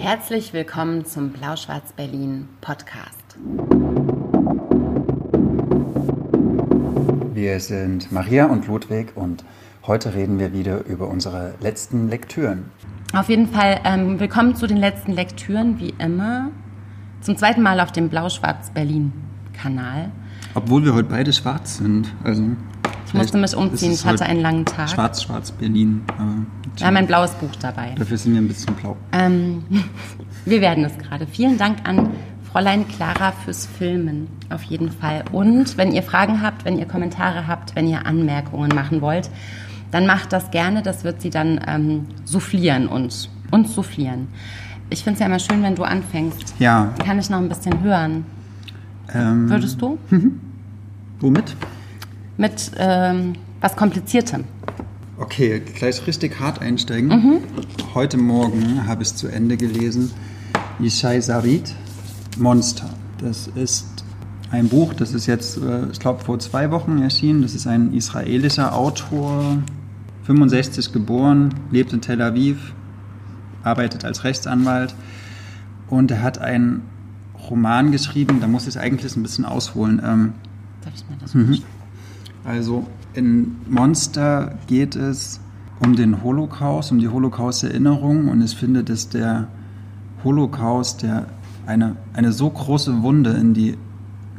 Herzlich willkommen zum Blau-Schwarz-Berlin Podcast. Wir sind Maria und Ludwig und heute reden wir wieder über unsere letzten Lektüren. Auf jeden Fall ähm, willkommen zu den letzten Lektüren, wie immer. Zum zweiten Mal auf dem Blau-Schwarz-Berlin-Kanal. Obwohl wir heute beide schwarz sind. Also ich musste mich umziehen, ich hatte einen langen Tag. Schwarz, schwarz, Berlin. Wir haben ein blaues Buch dabei. Dafür sind wir ein bisschen blau. Ähm, wir werden es gerade. Vielen Dank an Fräulein Clara fürs Filmen, auf jeden Fall. Und wenn ihr Fragen habt, wenn ihr Kommentare habt, wenn ihr Anmerkungen machen wollt, dann macht das gerne. Das wird sie dann ähm, soufflieren und uns soufflieren. Ich finde es ja immer schön, wenn du anfängst. Ja. Kann ich noch ein bisschen hören? Ähm, Würdest du? Womit? Mit ähm, was Kompliziertem. Okay, gleich richtig hart einsteigen. Mhm. Heute Morgen habe ich zu Ende gelesen Yishai Sarit, Monster. Das ist ein Buch, das ist jetzt, äh, ich glaube, vor zwei Wochen erschienen. Das ist ein israelischer Autor, 65 geboren, lebt in Tel Aviv, arbeitet als Rechtsanwalt und er hat einen Roman geschrieben, da muss ich eigentlich ein bisschen ausholen. Ähm, Darf ich mir das mhm. Also in Monster geht es um den Holocaust, um die Holocaust-Erinnerung und ich finde, dass der Holocaust, der eine, eine so große Wunde in die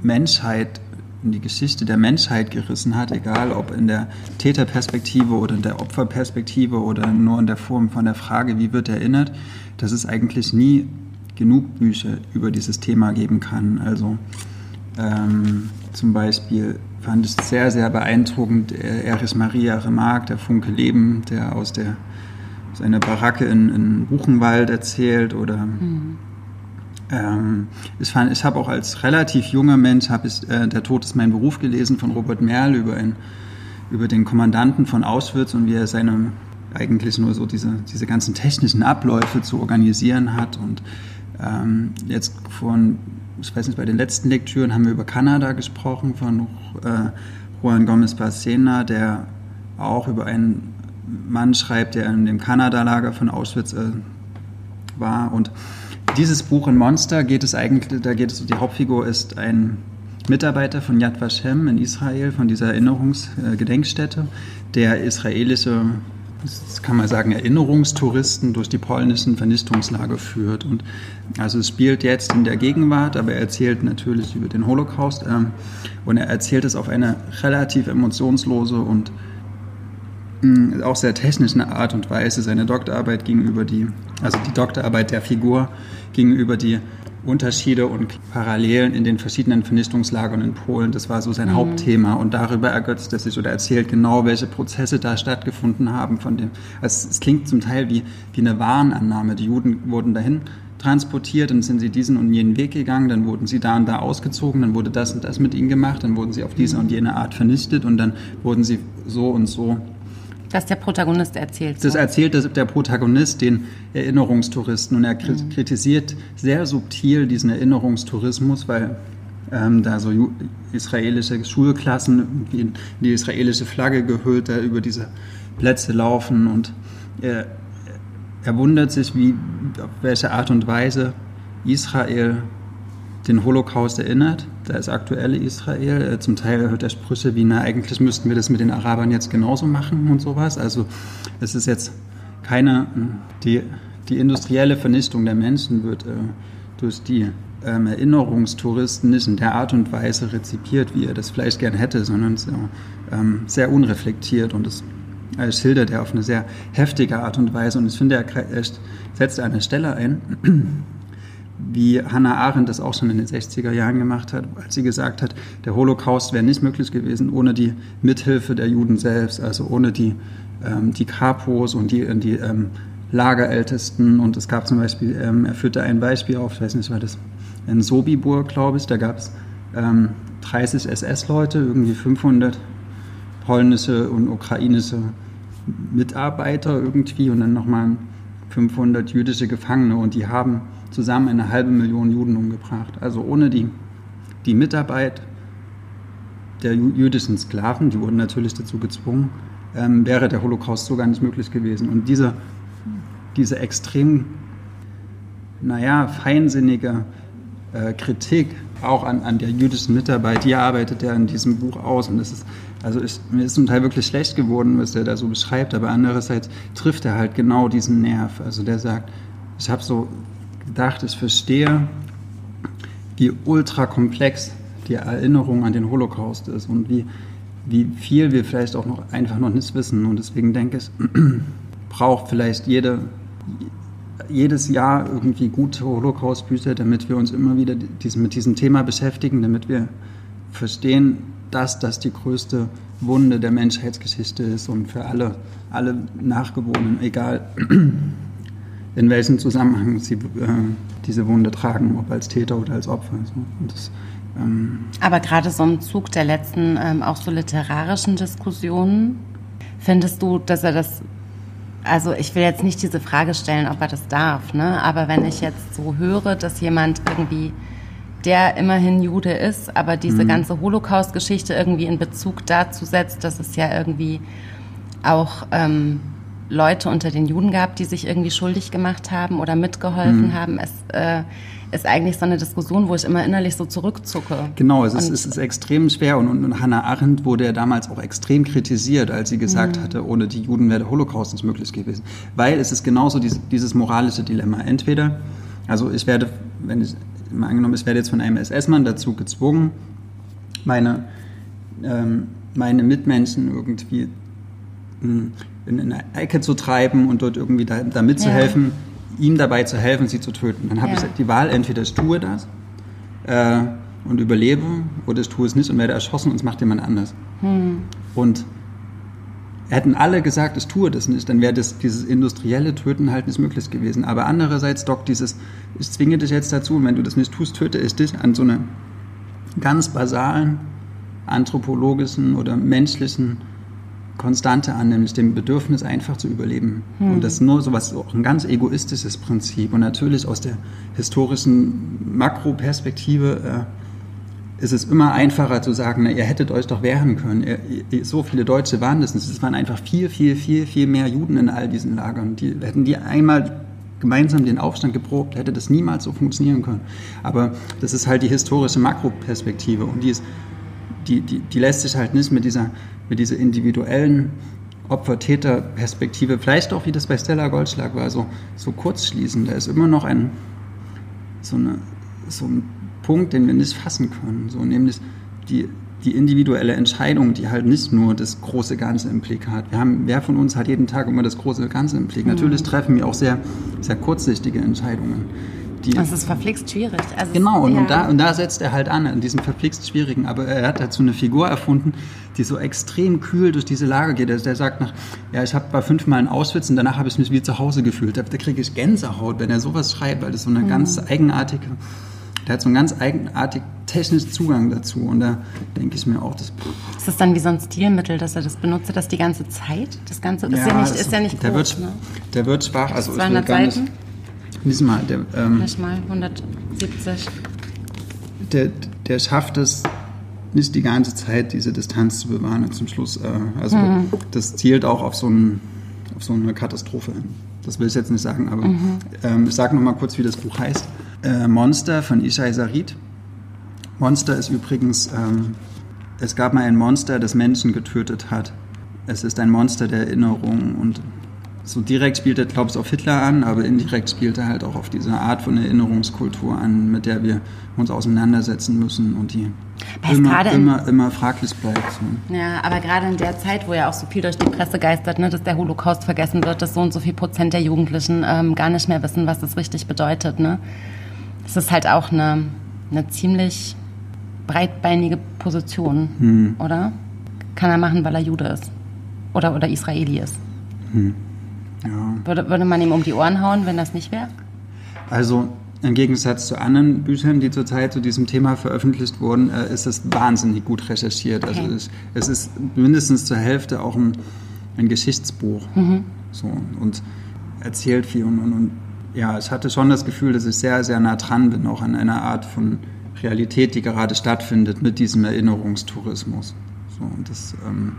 Menschheit, in die Geschichte der Menschheit gerissen hat, egal ob in der Täterperspektive oder in der Opferperspektive oder nur in der Form von der Frage, wie wird erinnert, dass es eigentlich nie genug Bücher über dieses Thema geben kann. Also ähm, zum Beispiel fand ich sehr, sehr beeindruckend. Eris Maria Remarque, der Funke Leben, der aus der seiner Baracke in, in Buchenwald erzählt oder mhm. ähm, ich, ich habe auch als relativ junger Mensch habe ich äh, Der Tod ist mein Beruf gelesen von Robert Merl über, ein, über den Kommandanten von Auschwitz und wie er seine eigentlich nur so diese, diese ganzen technischen Abläufe zu organisieren hat und ähm, jetzt von ich weiß nicht, bei den letzten Lektüren haben wir über Kanada gesprochen von äh, Juan Gomez Barcena, der auch über einen Mann schreibt, der in dem Kanada-Lager von Auschwitz äh, war. Und dieses Buch in Monster geht es eigentlich, da geht es, die Hauptfigur ist ein Mitarbeiter von Yad Vashem in Israel, von dieser Erinnerungsgedenkstätte, äh, der israelische das kann man sagen, Erinnerungstouristen durch die polnischen Vernichtungslager führt. Und also es spielt jetzt in der Gegenwart, aber er erzählt natürlich über den Holocaust ähm, und er erzählt es auf eine relativ emotionslose und mh, mm, auch sehr technische Art und Weise. Seine Doktorarbeit gegenüber die, also die Doktorarbeit der Figur gegenüber die Unterschiede und Parallelen in den verschiedenen Vernichtungslagern in Polen. Das war so sein mhm. Hauptthema und darüber ergötzt er sich oder erzählt genau, welche Prozesse da stattgefunden haben. Von dem, also es klingt zum Teil wie, wie eine Warnannahme. Die Juden wurden dahin transportiert, dann sind sie diesen und jenen Weg gegangen, dann wurden sie da und da ausgezogen, dann wurde das und das mit ihnen gemacht, dann wurden sie auf diese und jene Art vernichtet und dann wurden sie so und so dass der Protagonist erzählt. So. Das erzählt der Protagonist den Erinnerungstouristen und er mhm. kritisiert sehr subtil diesen Erinnerungstourismus, weil ähm, da so israelische Schulklassen in die israelische Flagge gehüllt da über diese Plätze laufen und er, er wundert sich, wie, auf welche Art und Weise Israel den Holocaust erinnert, das aktuelle Israel. Äh, zum Teil hört er Sprüche wie, na, eigentlich müssten wir das mit den Arabern jetzt genauso machen und sowas. Also es ist jetzt keine, die, die industrielle Vernichtung der Menschen wird äh, durch die ähm, Erinnerungstouristen nicht in der Art und Weise rezipiert, wie er das vielleicht gern hätte, sondern so, ähm, sehr unreflektiert und das äh, schildert er auf eine sehr heftige Art und Weise. Und ich finde, er, er setzt eine Stelle ein, wie Hannah Arendt das auch schon in den 60er Jahren gemacht hat, als sie gesagt hat, der Holocaust wäre nicht möglich gewesen ohne die Mithilfe der Juden selbst, also ohne die, ähm, die Kapos und die, die ähm, Lagerältesten. Und es gab zum Beispiel, ähm, er führte ein Beispiel auf, ich weiß nicht, war das in Sobibor, glaube ich, da gab es 30 SS-Leute, irgendwie 500 polnische und ukrainische Mitarbeiter irgendwie und dann nochmal 500 jüdische Gefangene und die haben zusammen eine halbe Million Juden umgebracht. Also ohne die, die Mitarbeit der jüdischen Sklaven, die wurden natürlich dazu gezwungen, ähm, wäre der Holocaust so gar nicht möglich gewesen. Und diese, diese extrem naja, feinsinnige äh, Kritik auch an, an der jüdischen Mitarbeit, die arbeitet er in diesem Buch aus. Und es ist, also ich, mir ist zum Teil wirklich schlecht geworden, was er da so beschreibt, aber andererseits trifft er halt genau diesen Nerv. Also der sagt, ich habe so gedacht, ich verstehe, wie ultra komplex die Erinnerung an den Holocaust ist und wie, wie viel wir vielleicht auch noch einfach noch nicht wissen. Und deswegen denke ich, braucht vielleicht jede, jedes Jahr irgendwie gute Holocaust-Bücher, damit wir uns immer wieder diesen, mit diesem Thema beschäftigen, damit wir verstehen, dass das die größte Wunde der Menschheitsgeschichte ist und für alle, alle Nachgeborenen, egal in welchem Zusammenhang sie äh, diese Wunde tragen, ob als Täter oder als Opfer. Das, ähm Aber gerade so im Zug der letzten, ähm, auch so literarischen Diskussionen, findest du, dass er das also ich will jetzt nicht diese Frage stellen, ob er das darf, ne? aber wenn ich jetzt so höre, dass jemand irgendwie, der immerhin Jude ist, aber diese mhm. ganze Holocaust-Geschichte irgendwie in Bezug dazu setzt, dass es ja irgendwie auch ähm, Leute unter den Juden gab, die sich irgendwie schuldig gemacht haben oder mitgeholfen mhm. haben. Es, äh, ist eigentlich so eine Diskussion, wo ich immer innerlich so zurückzucke. Genau, es ist, es ist extrem schwer und, und, und, Hannah Arendt wurde ja damals auch extrem kritisiert, als sie gesagt mhm. hatte, ohne die Juden wäre der Holocaust nicht möglich gewesen. Weil es ist genauso dieses, dieses moralische Dilemma. Entweder, also ich werde, wenn ich mal angenommen, ich werde jetzt von einem SS-Mann dazu gezwungen, meine, ähm, meine Mitmenschen irgendwie hm, in eine Ecke zu treiben und dort irgendwie da, da mitzuhelfen. Ja ihm dabei zu helfen, sie zu töten. Dann habe ja. ich die Wahl, entweder ich tue das äh, und überlebe oder ich tue es nicht und werde erschossen und es macht jemand anders. Hm. Und hätten alle gesagt, ich tue das nicht, dann wäre das, dieses industrielle Töten halt nicht möglich gewesen. Aber andererseits, Doc, dieses, ich zwinge dich jetzt dazu und wenn du das nicht tust, töte ich dich an so einer ganz basalen anthropologischen oder menschlichen Konstante an, nämlich dem Bedürfnis, einfach zu überleben. Hm. Und das ist nur so was, auch ein ganz egoistisches Prinzip. Und natürlich aus der historischen Makroperspektive äh, ist es immer einfacher zu sagen, na, ihr hättet euch doch wehren können. Ihr, ihr, so viele Deutsche waren das nicht. Es waren einfach viel, viel, viel, viel mehr Juden in all diesen Lagern. Die, hätten die einmal gemeinsam den Aufstand geprobt, hätte das niemals so funktionieren können. Aber das ist halt die historische Makroperspektive und die, ist, die, die, die lässt sich halt nicht mit dieser mit dieser individuellen Opfer-Täter-Perspektive, vielleicht auch wie das bei Stella Goldschlag war, so, so kurz schließen. Da ist immer noch ein, so, eine, so ein Punkt, den wir nicht fassen können. So, nämlich die, die individuelle Entscheidung, die halt nicht nur das große Ganze im Blick hat. Wir haben, wer von uns hat jeden Tag immer das große Ganze im Blick? Mhm. Natürlich treffen wir auch sehr, sehr kurzsichtige Entscheidungen. Die, das ist verflixt schwierig. Also genau, und, ja. und, da, und da setzt er halt an, in diesem verflixt schwierigen. Aber er hat dazu eine Figur erfunden, die so extrem kühl durch diese Lage geht. Der, der sagt nach, ja, ich habe war fünfmal in Auschwitz und danach habe ich mich wie zu Hause gefühlt. Da, kriege ich Gänsehaut, wenn er sowas schreibt, weil das so eine mhm. ganz eigenartige, der hat so einen ganz eigenartig technischen Zugang dazu. Und da denke ich mir auch, das. Ist das dann wie so ein Stilmittel, dass er das benutzt, das die ganze Zeit? Das Ganze ist ja, ja nicht, ist ja nicht der groß, wird, ne? Der wird schwach. Also 200 Seiten? Nicht, Diesmal, der. Ähm, mal 170. Der, der schafft es nicht die ganze Zeit, diese Distanz zu bewahren und zum Schluss. Äh, also, mhm. das zielt auch auf so, ein, auf so eine Katastrophe hin. Das will ich jetzt nicht sagen, aber mhm. ähm, ich sage nochmal kurz, wie das Buch heißt. Äh, Monster von Ishai Sarid. Monster ist übrigens, ähm, es gab mal ein Monster, das Menschen getötet hat. Es ist ein Monster der Erinnerung und so direkt spielt er, glaube ich, auf Hitler an, aber indirekt spielt er halt auch auf diese Art von Erinnerungskultur an, mit der wir uns auseinandersetzen müssen und die immer, immer, immer fraglich bleibt. So. Ja, aber gerade in der Zeit, wo ja auch so viel durch die Presse geistert, ne, dass der Holocaust vergessen wird, dass so und so viel Prozent der Jugendlichen ähm, gar nicht mehr wissen, was das richtig bedeutet. Ne? Das ist halt auch eine, eine ziemlich breitbeinige Position, hm. oder? Kann er machen, weil er Jude ist. Oder, oder Israeli ist. Hm. Ja. Würde, würde man ihm um die Ohren hauen, wenn das nicht wäre? Also im Gegensatz zu anderen Büchern, die zurzeit zu diesem Thema veröffentlicht wurden, äh, ist es wahnsinnig gut recherchiert. Also okay. Also es, es, ist mindestens zur Hälfte auch ein, ein Geschichtsbuch. Mhm. So, und erzählt viel. Und, und, und, ja, ich hatte schon das Gefühl, dass ich sehr, sehr nah dran bin, auch an einer Art von Realität, die gerade stattfindet mit diesem Erinnerungstourismus. So, und das, ähm,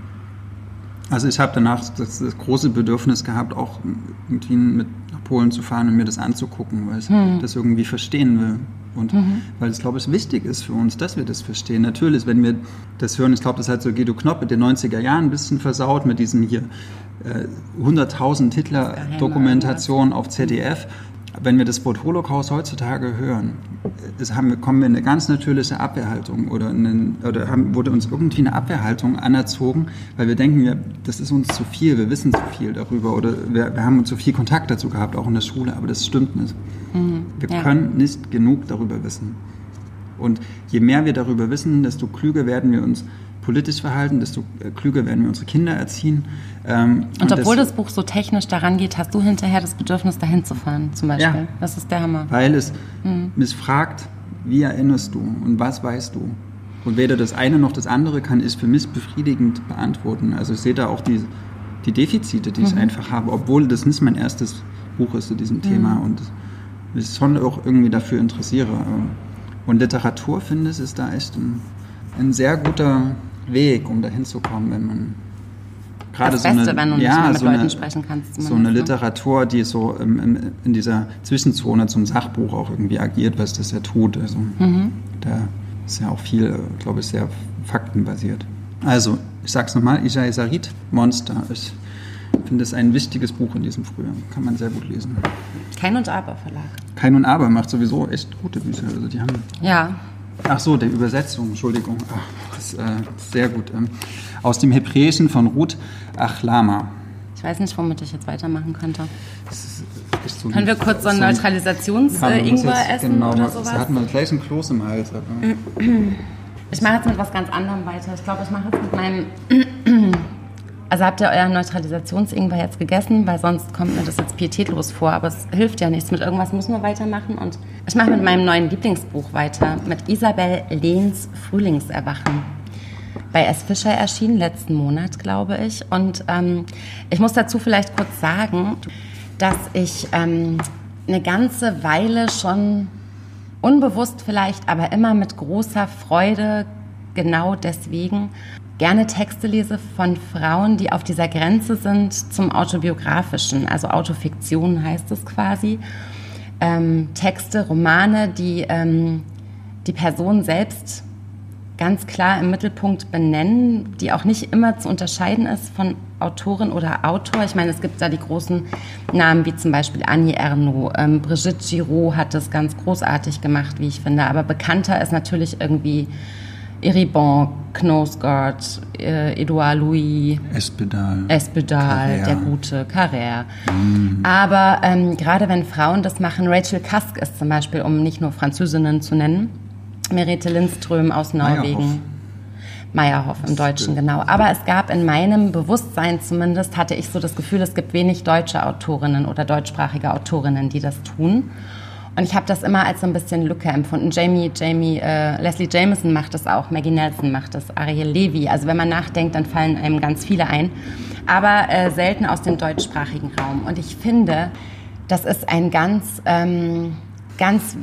Also ich habe danach das, das, große Bedürfnis gehabt, auch irgendwie mit nach Polen zu fahren und mir das anzugucken, weil ich hm. das irgendwie verstehen will. Und mhm. weil es, glaube ich, wichtig ist für uns, dass wir das verstehen. Natürlich, wenn wir das hören, ich glaube, das hat so Guido Knopp in den 90er Jahren ein bisschen versaut mit diesem hier äh, 100.000 Hitler-Dokumentation auf ZDF wenn wir das Wort Holocaust heutzutage hören, haben, kommen wir in eine ganz natürliche Abwehrhaltung oder, eine, oder haben, wurde uns irgendwie eine Abwehrhaltung anerzogen, weil wir denken, wir, das ist uns zu viel, wir wissen zu viel darüber oder wir, wir haben zu viel Kontakt dazu gehabt, auch in der Schule, aber das stimmt nicht. Mhm, wir ja. können nicht genug darüber wissen. Und je mehr wir darüber wissen, desto klüger werden wir uns politisch verhalten, desto äh, klüger werden wir unsere Kinder erziehen. Ähm, und, und, obwohl das, das, Buch so technisch daran geht, hast du hinterher das Bedürfnis, dahin zu fahren, zum Beispiel. Ja, das ist der Hammer. Weil es mhm. mich fragt, wie erinnerst du und was weißt du? Und weder das eine noch das andere kann ich für mich befriedigend beantworten. Also ich sehe da auch die, die Defizite, die mhm. ich einfach habe, obwohl das nicht mein erstes Buch ist zu diesem mhm. Thema und ich schon auch irgendwie dafür interessiere. Und Literatur, finde ich, ist da echt ein, ein sehr guter Weg, um dahin zu kommen, wenn man gerade so Beste, eine, ja, so eine, so eine ne? Literatur, die so im, im, in dieser Zwischenzone zum Sachbuch auch irgendwie agiert, was das ja tut. Also mhm. da ist ja auch viel, glaube ich, sehr faktenbasiert. Also, ich sag's nochmal, Isha Sarit, Monster. Ich finde es ein wichtiges Buch in diesem Frühjahr. Kann man sehr gut lesen. Kein und Aber Verlag. Kein und Aber macht sowieso echt gute Bücher. Also die haben ja, Ach so, der Übersetzung, Entschuldigung. Ach, das äh, sehr gut. Ähm, aus dem Hebräischen von Ruth Achlama. Ich weiß nicht, womit ich jetzt weitermachen könnte. So Können wir kurz so ein Neutralisations-Ingwer äh, essen genau, oder sowas? Da hatten wir gleich ein Kloß im Hals. Ich mache jetzt mit was ganz anderem weiter. Ich glaube, ich mache jetzt mit meinem also habt ihr euren Neutralisations-Ingwer jetzt gegessen? Weil sonst kommt mir das jetzt pietätlos vor. Aber es hilft ja nichts. Mit irgendwas müssen wir weitermachen. Und ich mache mit meinem neuen Lieblingsbuch weiter. Mit Isabel Lehns Frühlingserwachen. Bei S. Fischer erschienen, letzten Monat, glaube ich. Und ähm, ich muss dazu vielleicht kurz sagen, dass ich ähm, eine ganze Weile schon unbewusst vielleicht, aber immer mit großer Freude genau deswegen gerne Texte lese von Frauen, die auf dieser Grenze sind zum autobiografischen, also Autofiktion heißt es quasi. Ähm, Texte, Romane, die ähm, die Person selbst ganz klar im Mittelpunkt benennen, die auch nicht immer zu unterscheiden ist von Autorin oder Autor. Ich meine, es gibt da die großen Namen wie zum Beispiel Annie Ernaux, ähm, Brigitte Giraud hat das ganz großartig gemacht, wie ich finde. Aber bekannter ist natürlich irgendwie Eribon, Knosgard, äh, Edouard Louis, Espedal, Espedal der gute, Carrère. Mm. Aber ähm, gerade wenn Frauen das machen, Rachel Kask ist zum Beispiel, um nicht nur Französinnen zu nennen, Merete Lindström aus Norwegen. Meyerhoff im Deutschen, genau. Aber es gab in meinem Bewusstsein zumindest, hatte ich so das Gefühl, es gibt wenig deutsche Autorinnen oder deutschsprachige Autorinnen, die das tun. Und ich habe das immer als so ein bisschen Lücke empfunden. Jamie, Jamie, äh, Leslie Jameson macht das auch, Maggie Nelson macht das, Ariel Levy. Also wenn man nachdenkt, dann fallen einem ganz viele ein. Aber äh, selten aus dem deutschsprachigen Raum. Und ich finde, das ist ein ganz, ähm, ganz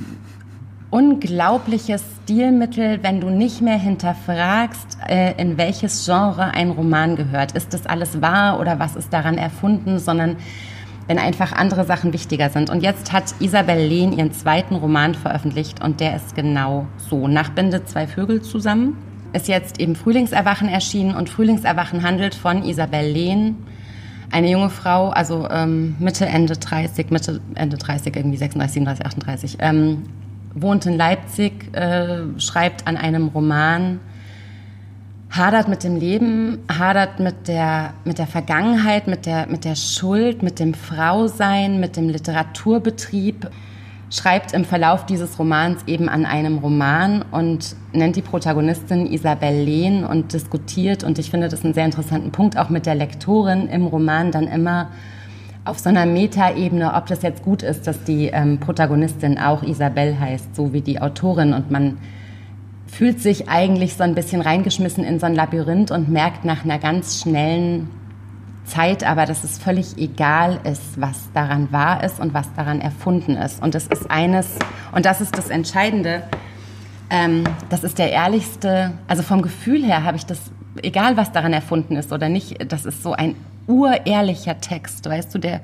unglaubliches Stilmittel, wenn du nicht mehr hinterfragst, äh, in welches Genre ein Roman gehört. Ist das alles wahr oder was ist daran erfunden, sondern wenn einfach andere Sachen wichtiger sind. Und jetzt hat Isabel Lehn ihren zweiten Roman veröffentlicht und der ist genau so. Nach Binde zwei Vögel zusammen ist jetzt eben Frühlingserwachen erschienen und Frühlingserwachen handelt von Isabel Lehn, eine junge Frau, also ähm, Mitte, Ende 30, Mitte, Ende 30, irgendwie 36, 37, 38, ähm, wohnt in Leipzig, äh, schreibt an einem Roman hadert mit dem Leben, hadert mit der, mit der Vergangenheit, mit der, mit der Schuld, mit dem Frausein, mit dem Literaturbetrieb, schreibt im Verlauf dieses Romans eben an einem Roman und nennt die Protagonistin Isabel Lehn und diskutiert, und ich finde das einen sehr interessanten Punkt, auch mit der Lektorin im Roman dann immer auf so einer Metaebene, ob das jetzt gut ist, dass die ähm, Protagonistin auch Isabel heißt, so wie die Autorin und man fühlt sich eigentlich so ein bisschen reingeschmissen in so ein Labyrinth und merkt nach einer ganz schnellen Zeit aber, dass es völlig egal ist, was daran wahr ist und was daran erfunden ist. Und das ist eines, und das ist das Entscheidende, ähm, das ist der ehrlichste, also vom Gefühl her habe ich das egal was daran erfunden ist oder nicht, das ist so ein urehrlicher Text, weißt du, der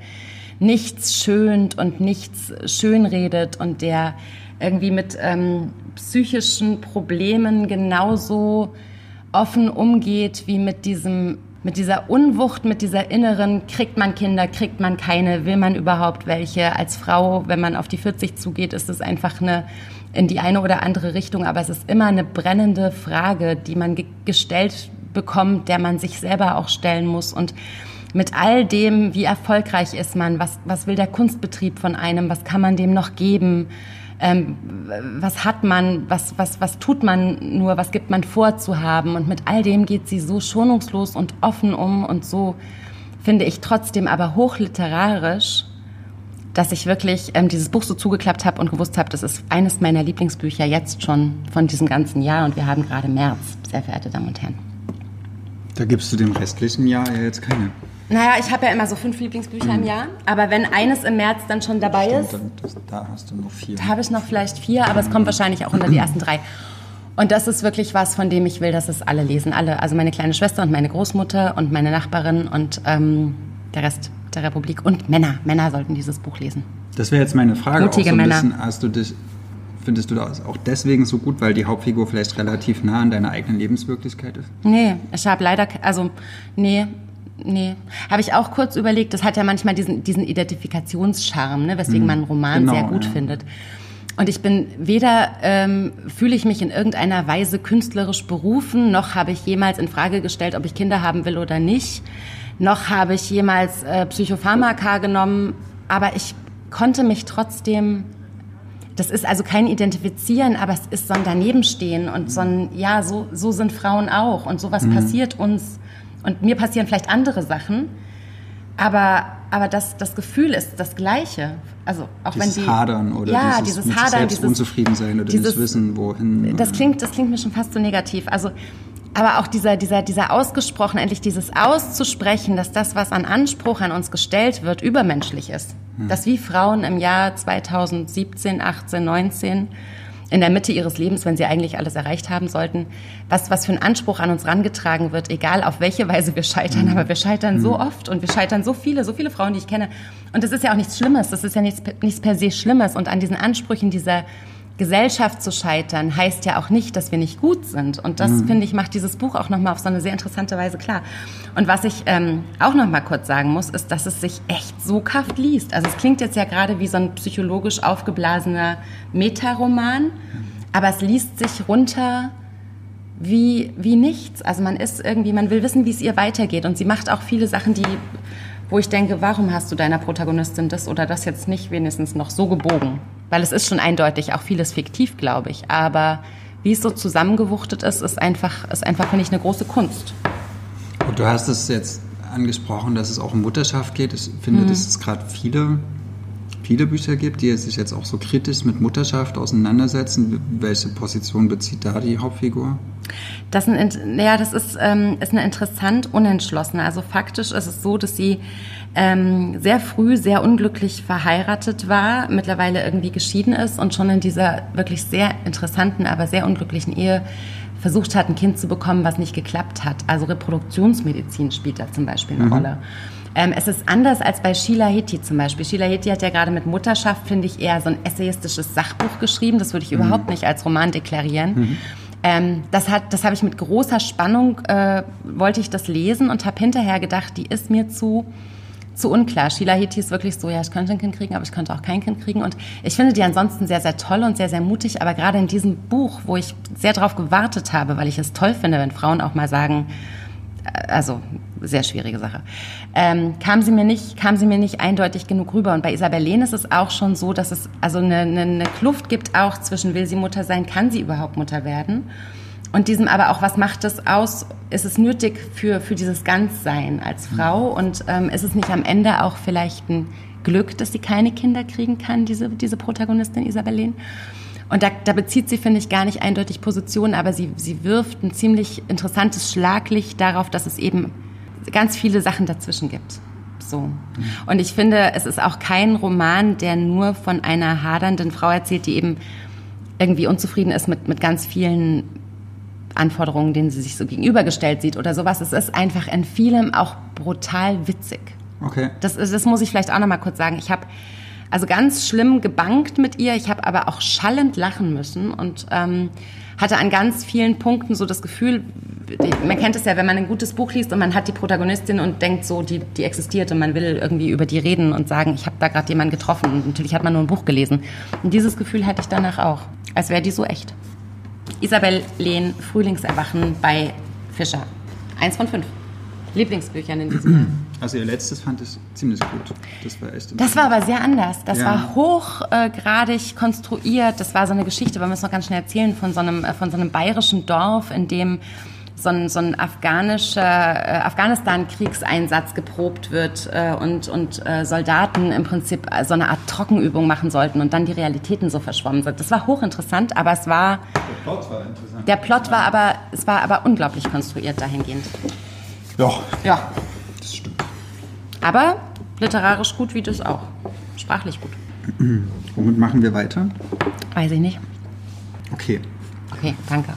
nichts schönt und nichts schönredet und der irgendwie mit ähm, psychischen Problemen genauso offen umgeht wie mit diesem mit dieser Unwucht, mit dieser inneren, kriegt man Kinder, kriegt man keine, will man überhaupt welche? Als Frau, wenn man auf die 40 zugeht, ist es einfach eine in die eine oder andere Richtung, aber es ist immer eine brennende Frage, die man gestellt bekommt, der man sich selber auch stellen muss. Und mit all dem, wie erfolgreich ist man, was, was will der Kunstbetrieb von einem, was kann man dem noch geben, ähm, was hat man, was, was, was tut man nur, was gibt man vor zu haben. Und mit all dem geht sie so schonungslos und offen um und so, finde ich, trotzdem aber hochliterarisch, dass ich wirklich ähm, dieses Buch so zugeklappt habe und gewusst habe, das ist eines meiner Lieblingsbücher jetzt schon von diesem ganzen Jahr und wir haben gerade März, sehr verehrte Damen und Herren. Da gibst du dem restlichen Jahr ja jetzt keine. Naja, ich habe ja immer so fünf Lieblingsbücher mhm. im Jahr. Aber wenn eines im März dann schon dabei Stimmt, ist. Dann, das, da hast du noch vier. Da habe ich noch vielleicht vier, aber es kommt wahrscheinlich auch unter die ersten drei. Und das ist wirklich was, von dem ich will, dass es alle lesen. Alle. Also meine kleine Schwester und meine Großmutter und meine Nachbarin und ähm, der Rest der Republik. Und Männer. Männer sollten dieses Buch lesen. Das wäre jetzt meine Frage. Mutige auch so Männer. Bisschen, hast du dich, findest du das auch deswegen so gut, weil die Hauptfigur vielleicht relativ nah an deiner eigenen Lebenswirklichkeit ist? Nee, ich habe leider, also nee, Nee, habe ich auch kurz überlegt. Das hat ja manchmal diesen, diesen Identifikationscharme, ne, weswegen hm, man einen Roman genau, sehr gut ja. findet. Und ich bin weder ähm, fühle ich mich in irgendeiner Weise künstlerisch berufen, noch habe ich jemals in Frage gestellt, ob ich Kinder haben will oder nicht, noch habe ich jemals äh, Psychopharmaka genommen. Aber ich konnte mich trotzdem das ist also kein Identifizieren, aber es ist so ein Danebenstehen und so ein, ja, so, so sind Frauen auch und sowas mhm. passiert uns und mir passieren vielleicht andere Sachen, aber, aber das, das Gefühl ist das Gleiche. Also auch dieses wenn die Hadern oder ja, dieses, dieses Hadern, dieses Unzufriedensein oder dieses Wissen, wohin. Das klingt, das klingt mir schon fast so negativ. Also aber auch dieser, dieser, dieser ausgesprochen, endlich dieses auszusprechen, dass das, was an Anspruch an uns gestellt wird, übermenschlich ist. Hm. Dass wie Frauen im Jahr 2017, 18, 19 in der Mitte ihres Lebens, wenn sie eigentlich alles erreicht haben sollten, was, was für ein Anspruch an uns rangetragen wird, egal auf welche Weise wir scheitern, mhm. aber wir scheitern mhm. so oft und wir scheitern so viele, so viele Frauen, die ich kenne. Und das ist ja auch nichts Schlimmes, das ist ja nichts, nichts per se Schlimmes. Und an diesen Ansprüchen dieser Gesellschaft zu scheitern, heißt ja auch nicht, dass wir nicht gut sind. Und das, mhm. finde ich, macht dieses Buch auch nochmal auf so eine sehr interessante Weise klar. Und was ich ähm, auch nochmal kurz sagen muss, ist, dass es sich echt so kraft liest. Also es klingt jetzt ja gerade wie so ein psychologisch aufgeblasener Metaroman, aber es liest sich runter wie, wie nichts. Also man ist irgendwie, man will wissen, wie es ihr weitergeht. Und sie macht auch viele Sachen, die wo ich denke, warum hast du deiner Protagonistin das oder das jetzt nicht wenigstens noch so gebogen? Weil es ist schon eindeutig auch vieles fiktiv, glaube ich. Aber wie es so zusammengewuchtet ist, ist einfach, ist einfach finde ich, eine große Kunst. Und du hast es jetzt angesprochen, dass es auch um Mutterschaft geht. Ich finde, mhm. dass es gerade viele viele Bücher gibt, die sich jetzt auch so kritisch mit Mutterschaft auseinandersetzen. Welche Position bezieht da die Hauptfigur? Das, ein, ja, das ist, ähm, ist eine interessant unentschlossene. Also faktisch ist es so, dass sie ähm, sehr früh sehr unglücklich verheiratet war, mittlerweile irgendwie geschieden ist und schon in dieser wirklich sehr interessanten, aber sehr unglücklichen Ehe versucht hat, ein Kind zu bekommen, was nicht geklappt hat. Also Reproduktionsmedizin spielt da zum Beispiel eine mhm. Rolle. Ähm, es ist anders als bei Sheila Hiti zum Beispiel. Sheila Hiti hat ja gerade mit Mutterschaft, finde ich, eher so ein essayistisches Sachbuch geschrieben. Das würde ich mhm. überhaupt nicht als Roman deklarieren. Mhm. Ähm, das hat, das habe ich mit großer Spannung, äh, wollte ich das lesen und habe hinterher gedacht, die ist mir zu zu unklar. Sheila Hiti ist wirklich so, ja, ich könnte ein Kind kriegen, aber ich könnte auch kein Kind kriegen. Und ich finde die ansonsten sehr, sehr toll und sehr, sehr mutig. Aber gerade in diesem Buch, wo ich sehr darauf gewartet habe, weil ich es toll finde, wenn Frauen auch mal sagen, also sehr schwierige Sache, ähm, kam sie mir nicht, kam sie mir nicht eindeutig genug rüber. Und bei Isabel Lehn ist es auch schon so, dass es also eine, eine, eine Kluft gibt auch zwischen will sie Mutter sein, kann sie überhaupt Mutter werden? Und diesem aber auch, was macht es aus? Ist es nötig für, für dieses Ganzsein als Frau? Und ähm, ist es nicht am Ende auch vielleicht ein Glück, dass sie keine Kinder kriegen kann, diese, diese Protagonistin Isabel Lehn? Und da, da bezieht sie, finde ich, gar nicht eindeutig Position, aber sie, sie wirft ein ziemlich interessantes Schlaglicht darauf, dass es eben ganz viele Sachen dazwischen gibt. So. Und ich finde, es ist auch kein Roman, der nur von einer hadernden Frau erzählt, die eben irgendwie unzufrieden ist mit, mit ganz vielen Anforderungen, denen sie sich so gegenübergestellt sieht oder sowas. Es ist einfach in vielem auch brutal witzig. Okay. Das, das muss ich vielleicht auch noch mal kurz sagen. Ich habe also ganz schlimm gebankt mit ihr. Ich habe aber auch schallend lachen müssen und ähm, hatte an ganz vielen Punkten so das Gefühl, man kennt es ja, wenn man ein gutes Buch liest und man hat die Protagonistin und denkt so, die, die existiert und man will irgendwie über die reden und sagen, ich habe da gerade jemanden getroffen und natürlich hat man nur ein Buch gelesen. Und dieses Gefühl hatte ich danach auch, als wäre die so echt. Isabel Lehn, Frühlingserwachen bei Fischer. Eins von fünf. Lieblingsbüchern in diesem Jahr. Also ihr letztes fand ich ziemlich gut. Das war echt Das war aber sehr anders. Das Ja. war hochgradig konstruiert. Das war so eine Geschichte, wir es noch ganz schnell erzählen, von so einem, äh, von so einem bayerischen Dorf, in dem so ein, so ein afghanischer äh, Afghanistan-Kriegseinsatz geprobt wird äh, und, und äh, Soldaten im Prinzip äh, so eine Art Trockenübung machen sollten und dann die Realitäten so verschwommen sind. Das war hochinteressant, aber es war, Der Plot war interessant. der Plot war aber, es war aber unglaublich konstruiert dahingehend. Ja, Ja. Aber literarisch gut wie das auch. Sprachlich gut. Womit machen wir weiter? Weiß ich nicht. Okay. Okay, danke.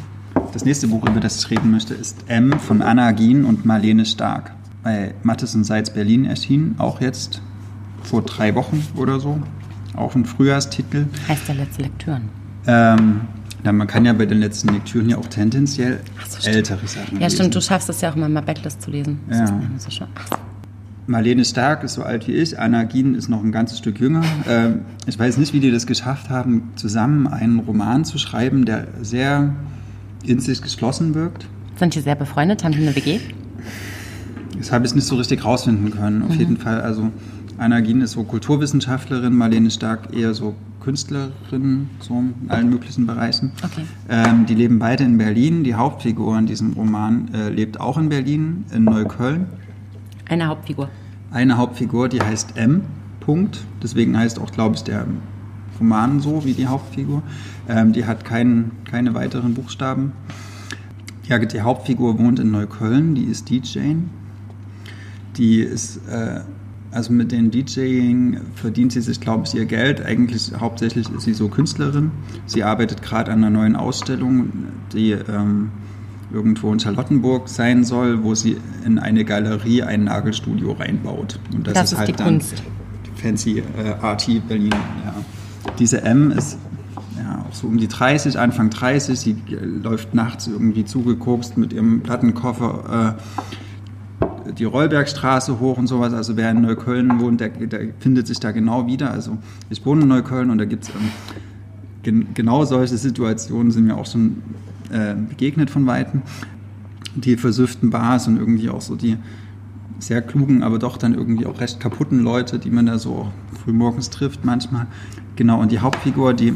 Das nächste Buch, über das ich reden möchte, ist M von Anna Gien und Marlene Stark. Bei Mattes und Seitz Berlin erschienen, auch jetzt vor drei Wochen oder so. Auch ein Frühjahrstitel. Heißt der letzte Lektüren. Ähm, na, man kann ja bei den letzten Lektüren ja auch tendenziell so, ältere Sachen Ja, lesen. stimmt. Du schaffst es ja auch immer mal Backlist zu lesen. Das Ja. ist so schön. Ach. Marlene Stark ist so alt wie ich, Anna Gien ist noch ein ganzes Stück jünger. Ähm, ich weiß nicht, wie die das geschafft haben, zusammen einen Roman zu schreiben, der sehr in sich geschlossen wirkt. Sind die sehr befreundet? Haben die eine WG? Das habe ich nicht so richtig rausfinden können. Auf jeden Fall, also Anna Gien ist so Kulturwissenschaftlerin, Marlene Stark eher so Künstlerin, so in allen möglichen Bereichen. Okay. Ähm, die leben beide in Berlin. Die Hauptfigur in diesem Roman äh, lebt auch in Berlin, in Neukölln. Eine Hauptfigur. Eine Hauptfigur, die heißt M. Punkt. Deswegen heißt auch, glaube ich, der Roman so wie die Hauptfigur. Ähm, die hat kein, keine weiteren Buchstaben. Ja, die Hauptfigur wohnt in Neukölln, die ist DJ. Die ist, äh, also mit dem DJing verdient sie sich, glaube ich, ihr Geld. Eigentlich hauptsächlich ist sie so Künstlerin. Sie arbeitet gerade an einer neuen Ausstellung, die ähm, irgendwo in Charlottenburg sein soll, wo sie in eine Galerie ein Nagelstudio reinbaut. Und das, Das ist ist halt die dann Kunst. Fancy äh, Arty Berlin. Ja. Diese M ist ja, auch so um die 30, Anfang 30. Sie äh, läuft nachts irgendwie zugekokst mit ihrem Plattenkoffer äh, die Rollbergstraße hoch und sowas. Also wer in Neukölln wohnt, der, der findet sich da genau wieder. Also ich wohne in Neukölln und da gibt es ähm, gen genau solche Situationen, sind mir auch schon äh, begegnet von Weitem. Die versüfften Bars und irgendwie auch so die sehr klugen, aber doch dann irgendwie auch recht kaputten Leute, die man da so frühmorgens trifft manchmal. Genau, und die Hauptfigur, die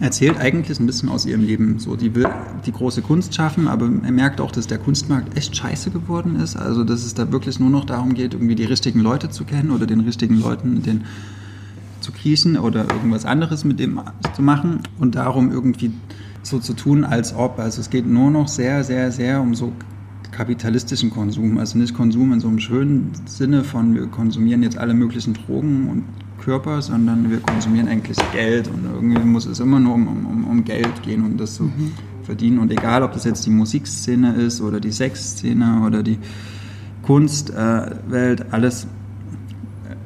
erzählt eigentlich ein bisschen aus ihrem Leben. So, die will die große Kunst schaffen, aber er merkt auch, dass der Kunstmarkt echt scheiße geworden ist. Also, dass es da wirklich nur noch darum geht, irgendwie die richtigen Leute zu kennen oder den richtigen Leuten den zu kriechen oder irgendwas anderes mit dem zu machen und darum irgendwie so zu tun, als ob. Also es geht nur noch sehr, sehr, sehr um so kapitalistischen Konsum. Also nicht Konsum in so einem schönen Sinne von, wir konsumieren jetzt alle möglichen Drogen und Körper, sondern wir konsumieren eigentlich Geld und irgendwie muss es immer nur um, um, um Geld gehen und das zu verdienen. Und egal, ob das jetzt die Musikszene ist oder die Sexszene oder die Kunstwelt, äh, alles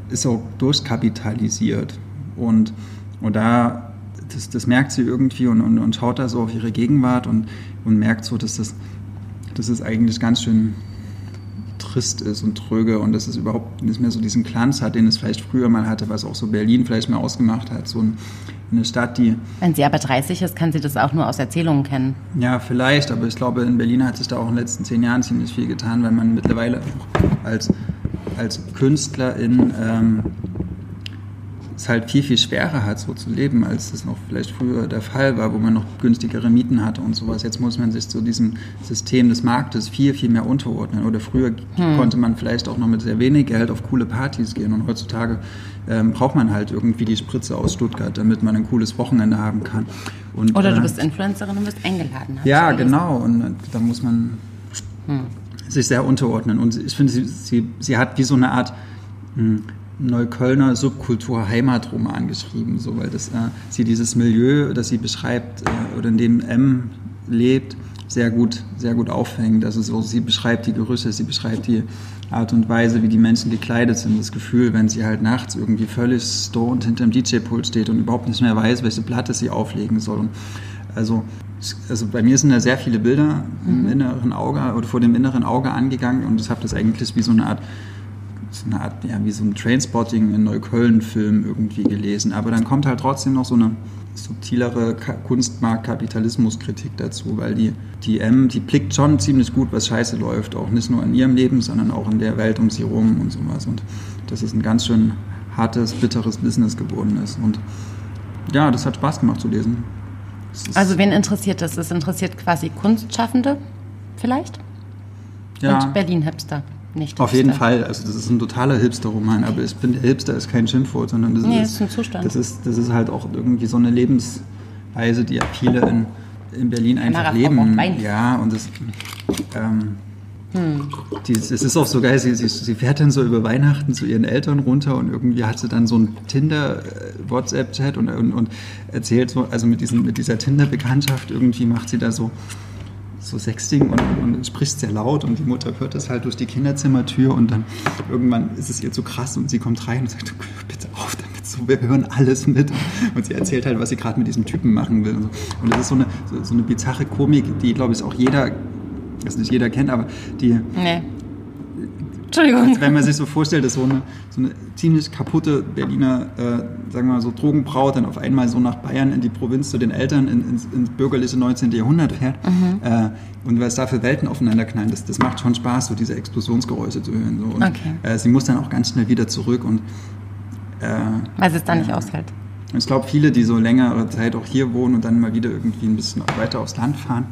ist auch durchkapitalisiert. Und, und da, das, das merkt sie irgendwie und, und, und schaut da so auf ihre Gegenwart und, und merkt so, dass das, dass es eigentlich ganz schön trist ist und tröge und dass es überhaupt nicht mehr so diesen Glanz hat, den es vielleicht früher mal hatte, was auch so Berlin vielleicht mal ausgemacht hat. So ein, eine Stadt, die, Wenn sie aber 30 ist, kann sie das auch nur aus Erzählungen kennen. ja, vielleicht, aber ich glaube, in Berlin hat sich da auch in den letzten zehn Jahren ziemlich viel getan, weil man mittlerweile auch als, als Künstlerin ähm, es halt viel, viel schwerer hat, so zu leben, als es noch vielleicht früher der Fall war, wo man noch günstigere Mieten hatte und sowas. Jetzt muss man sich zu diesem System des Marktes viel, viel mehr unterordnen. Oder früher konnte man vielleicht auch noch mit sehr wenig Geld auf coole Partys gehen und heutzutage ähm, braucht man halt irgendwie die Spritze aus Stuttgart, damit man ein cooles Wochenende haben kann. Und, Oder du äh, bist Influencerin und wirst eingeladen. ja, genau. Und äh, da muss man sich sehr unterordnen. Und ich finde, sie, sie, sie hat wie so eine Art mh, Neuköllner Subkultur Heimatroman geschrieben, so, weil das, äh, sie dieses Milieu, das sie beschreibt äh, oder in dem M lebt, sehr gut, sehr gut auffängt. Also so, sie beschreibt die Gerüche, sie beschreibt die Art und Weise, wie die Menschen gekleidet sind. Das Gefühl, wenn sie halt nachts irgendwie völlig stoned hinterm DJ-Pult steht und überhaupt nicht mehr weiß, welche Platte sie auflegen soll. Und also, also bei mir sind da sehr viele Bilder im mhm. inneren Auge oder vor dem inneren Auge angegangen und ich habe das eigentlich wie so eine Art so eine Art, ja, wie so ein Trainspotting in Neukölln-Film irgendwie gelesen. Aber dann kommt halt trotzdem noch so eine subtilere Kunstmarkt-Kapitalismus-Kritik dazu, weil die, die M, die blickt schon ziemlich gut, was scheiße läuft, auch nicht nur in ihrem Leben, sondern auch in der Welt um sie rum und sowas. Und das ist ein ganz schön hartes, bitteres Business geworden ist. Und ja, das hat Spaß gemacht zu lesen. Also wen interessiert das? Es interessiert quasi Kunstschaffende vielleicht? Ja. Und Berlin-Hipster nicht. Auf jeden Fall, also das ist ein totaler Hipster-Roman, aber ich bin, Hipster ist kein Schimpfwort, sondern das, nee, ist, ist ein Zustand. Das ist, das ist halt auch irgendwie so eine Lebensweise, die ja viele in, in Berlin einfach leben. Ja, und das, ähm, hm. Die, es ist auch so geil, sie, sie, sie, fährt dann so über Weihnachten zu ihren Eltern runter und irgendwie hat sie dann so einen Tinder-WhatsApp-Chat und, und, und, erzählt so, also mit, diesen, mit dieser Tinder-Bekanntschaft, irgendwie macht sie da so so Sexting und, und spricht sehr laut und die Mutter hört das halt durch die Kinderzimmertür und dann irgendwann ist es ihr zu krass und sie kommt rein und sagt, bitte auf damit, so, wir hören alles mit. Und sie erzählt halt, was sie gerade mit diesem Typen machen will. Und das ist so eine, so, eine bizarre Komik, die, glaube ich, auch jeder, das nicht jeder kennt, aber die... Nee Entschuldigung. Also wenn man sich so vorstellt, dass so eine, so eine ziemlich kaputte Berliner, äh, sagen wir mal so, Drogenbraut dann auf einmal so nach Bayern in die Provinz zu den Eltern in, ins, ins bürgerliche 19. Jahrhundert fährt mhm. äh, und was da für Welten aufeinander knallen, das, das macht schon Spaß, so diese Explosionsgeräusche zu hören. So. Und, okay. äh, sie muss dann auch ganz schnell wieder zurück und äh, weil sie es dann nicht aushält. Ich glaube, viele, die so längere Zeit auch hier wohnen und dann mal wieder irgendwie ein bisschen weiter aufs Land fahren,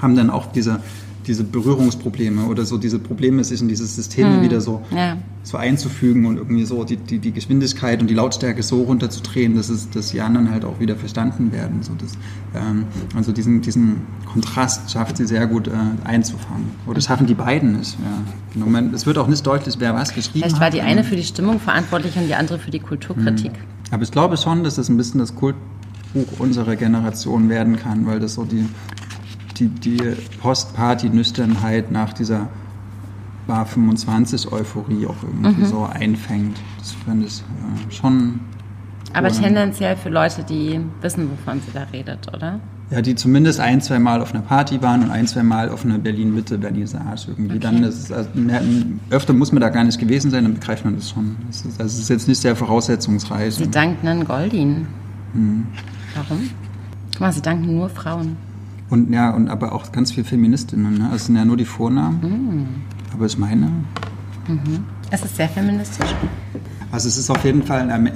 haben dann auch diese diese Berührungsprobleme oder so diese Probleme, sich in dieses System hm. wieder so, ja. so einzufügen und irgendwie so die, die, die Geschwindigkeit und die Lautstärke so runterzudrehen, dass, es, dass die anderen halt auch wieder verstanden werden. So das, ähm, also diesen, diesen Kontrast schafft sie sehr gut äh, einzufangen. Oder schaffen die beiden es. Ja. Moment, es wird auch nicht deutlich, wer was geschrieben hat. Vielleicht war die eine für die Stimmung verantwortlich und die andere für die Kulturkritik. Hm. Aber ich glaube schon, dass das ein bisschen das Kultbuch unserer Generation werden kann, weil das so die die, die Post-Party-Nüchternheit nach dieser Bar 25-Euphorie auch irgendwie mhm. so einfängt. Das finde ich äh, schon. Aber tendenziell für Leute, die wissen, wovon sie da redet, oder? Ja, die zumindest ein, zwei Mal auf einer Party waren und ein, zwei Mal auf einer Berlin-Mitte-Vernissage irgendwie. Okay. Dann ist es, also, öfter muss man da gar nicht gewesen sein, dann begreift man das schon. Das ist, also, es ist jetzt nicht sehr voraussetzungsreich. Sie danken an Goldin. Mhm. Warum? Guck mal, sie danken nur Frauen. Und ja, und aber auch ganz viele Feministinnen. Ne? Es sind ja nur die Vornamen. Mhm. Aber ich meine. Mhm. Es ist sehr feministisch. Also es ist auf jeden Fall eine,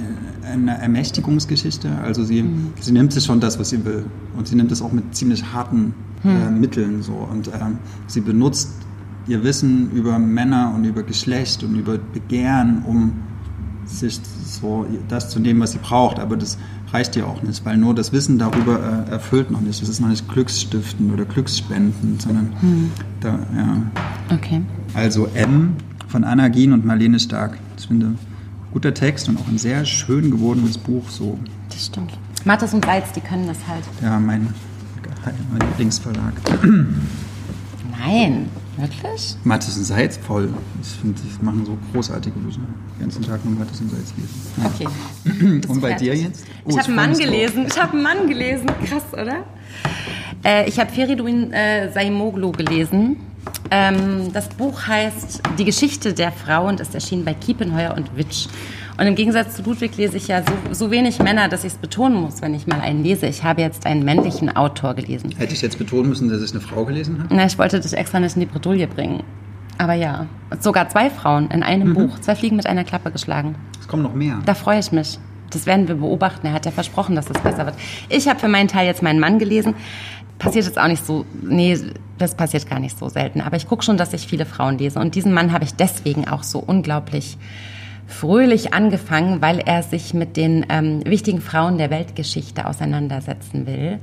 eine Ermächtigungsgeschichte. Also sie, mhm. sie nimmt sich schon das, was sie will. Und sie nimmt es auch mit ziemlich harten äh, hm. Mitteln so. Und ähm, sie benutzt ihr Wissen über Männer und über Geschlecht und über Begehren, um sich so das zu nehmen, was sie braucht. Aber das reicht ja auch nicht, weil nur das Wissen darüber äh, erfüllt noch nicht. Das ist noch nicht glücksstiftend oder glücksspendend, sondern hm. da, ja. Okay. Also M von Anna Gien und Marlene Stark. Ich finde, guter Text und auch ein sehr schön gewordenes Buch. So. Das stimmt. Mattes und Reiz, die können das halt. Ja, mein, mein Lieblingsverlag. Nein, Wirklich? Mattes und Seitz voll. Ich finde, die machen so großartige Bücher. Den ganzen Tag nur Mattes und Seitz lesen. Ja. Okay. und bei dir jetzt? Oh, ich habe einen Mann gelesen. Ich habe einen Mann gelesen. Krass, oder? Äh, ich habe Feridun äh, Saimoglu gelesen. Ähm, das Buch heißt Die Geschichte der Frau und ist erschienen bei Kiepenheuer und Witsch. Und im Gegensatz zu Ludwig lese ich ja so, so wenig Männer, dass ich es betonen muss, wenn ich mal einen lese. Ich habe jetzt einen männlichen Autor gelesen. Hätte ich jetzt betonen müssen, dass ich eine Frau gelesen habe? Na, ich wollte dich extra nicht in die Bredouille bringen. Aber ja, sogar zwei Frauen in einem mhm. Buch. Zwei Fliegen mit einer Klappe geschlagen. Es kommen noch mehr. Da freue ich mich. Das werden wir beobachten. Er hat ja versprochen, dass es das besser wird. Ich habe für meinen Teil jetzt meinen Mann gelesen. Passiert jetzt auch nicht so, nee, das passiert gar nicht so selten. Aber ich gucke schon, dass ich viele Frauen lese. Und diesen Mann habe ich deswegen auch so unglaublich fröhlich angefangen, weil er sich mit den ähm, wichtigen Frauen der Weltgeschichte auseinandersetzen will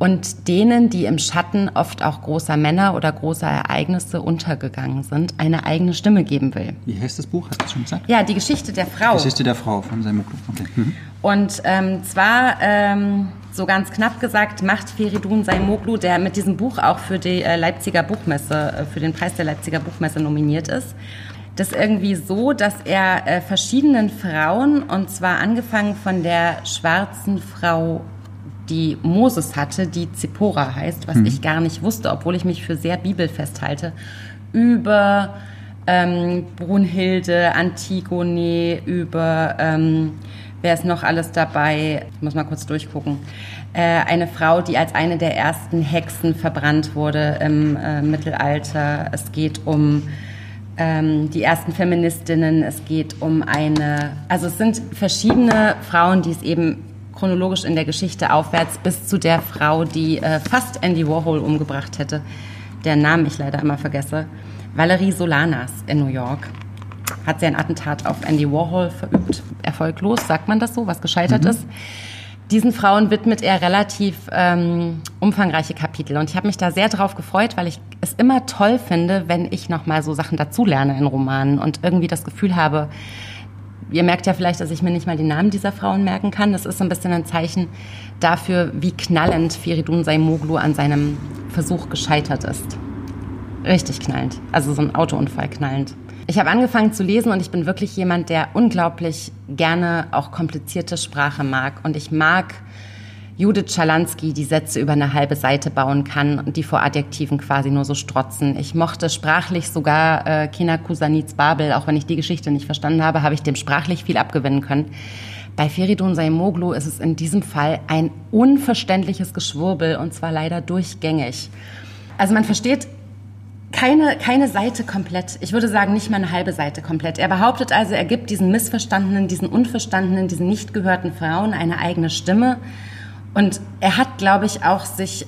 und denen, die im Schatten oft auch großer Männer oder großer Ereignisse untergegangen sind, eine eigene Stimme geben will. Wie heißt das Buch? Hast du schon gesagt? Ja, die Geschichte der Frau. Geschichte der Frau von Saimuklu. Okay. Mhm. Und ähm, zwar, ähm, so ganz knapp gesagt, macht Feridun Saimoglu, der mit diesem Buch auch für die äh, Leipziger Buchmesse, äh, für den Preis der Leipziger Buchmesse nominiert ist, das irgendwie so, dass er äh, verschiedenen Frauen, und zwar angefangen von der schwarzen Frau die Moses hatte, die Zippora heißt, was mhm. ich gar nicht wusste, obwohl ich mich für sehr bibelfest halte, über ähm, Brunhilde, Antigone, über, ähm, wer ist noch alles dabei? Ich muss mal kurz durchgucken. Äh, eine Frau, die als eine der ersten Hexen verbrannt wurde im äh, Mittelalter. Es geht um ähm, die ersten Feministinnen, es geht um eine, also es sind verschiedene Frauen, die es eben chronologisch in der Geschichte aufwärts bis zu der Frau, die äh, fast Andy Warhol umgebracht hätte, deren Namen ich leider immer vergesse, Valerie Solanas in New York. Hat sie ein Attentat auf Andy Warhol verübt. Erfolglos, sagt man das so, was gescheitert mhm. ist. Diesen Frauen widmet er relativ ähm, umfangreiche Kapitel. Und ich habe mich da sehr drauf gefreut, weil ich es immer toll finde, wenn ich nochmal so Sachen dazulerne in Romanen und irgendwie das Gefühl habe, ihr merkt ja vielleicht, dass ich mir nicht mal die Namen dieser Frauen merken kann. Das ist so ein bisschen ein Zeichen dafür, wie knallend Feridun Saimoglu an seinem Versuch gescheitert ist. Richtig knallend. Also so ein Autounfall knallend. Ich habe angefangen zu lesen und ich bin wirklich jemand, der unglaublich gerne auch komplizierte Sprache mag. Und ich mag Judith Schalansky die Sätze über eine halbe Seite bauen kann und die vor Adjektiven quasi nur so strotzen. Ich mochte sprachlich sogar äh, Kina Kusanits Babel, auch wenn ich die Geschichte nicht verstanden habe, habe ich dem sprachlich viel abgewinnen können. Bei Feridun Saimoglu ist es in diesem Fall ein unverständliches Geschwurbel und zwar leider durchgängig. Also man versteht keine, keine Seite komplett. Ich würde sagen, nicht mal eine halbe Seite komplett. Er behauptet also, er gibt diesen missverstandenen, diesen unverstandenen, diesen nicht gehörten Frauen eine eigene Stimme und er hat, glaube ich, auch sich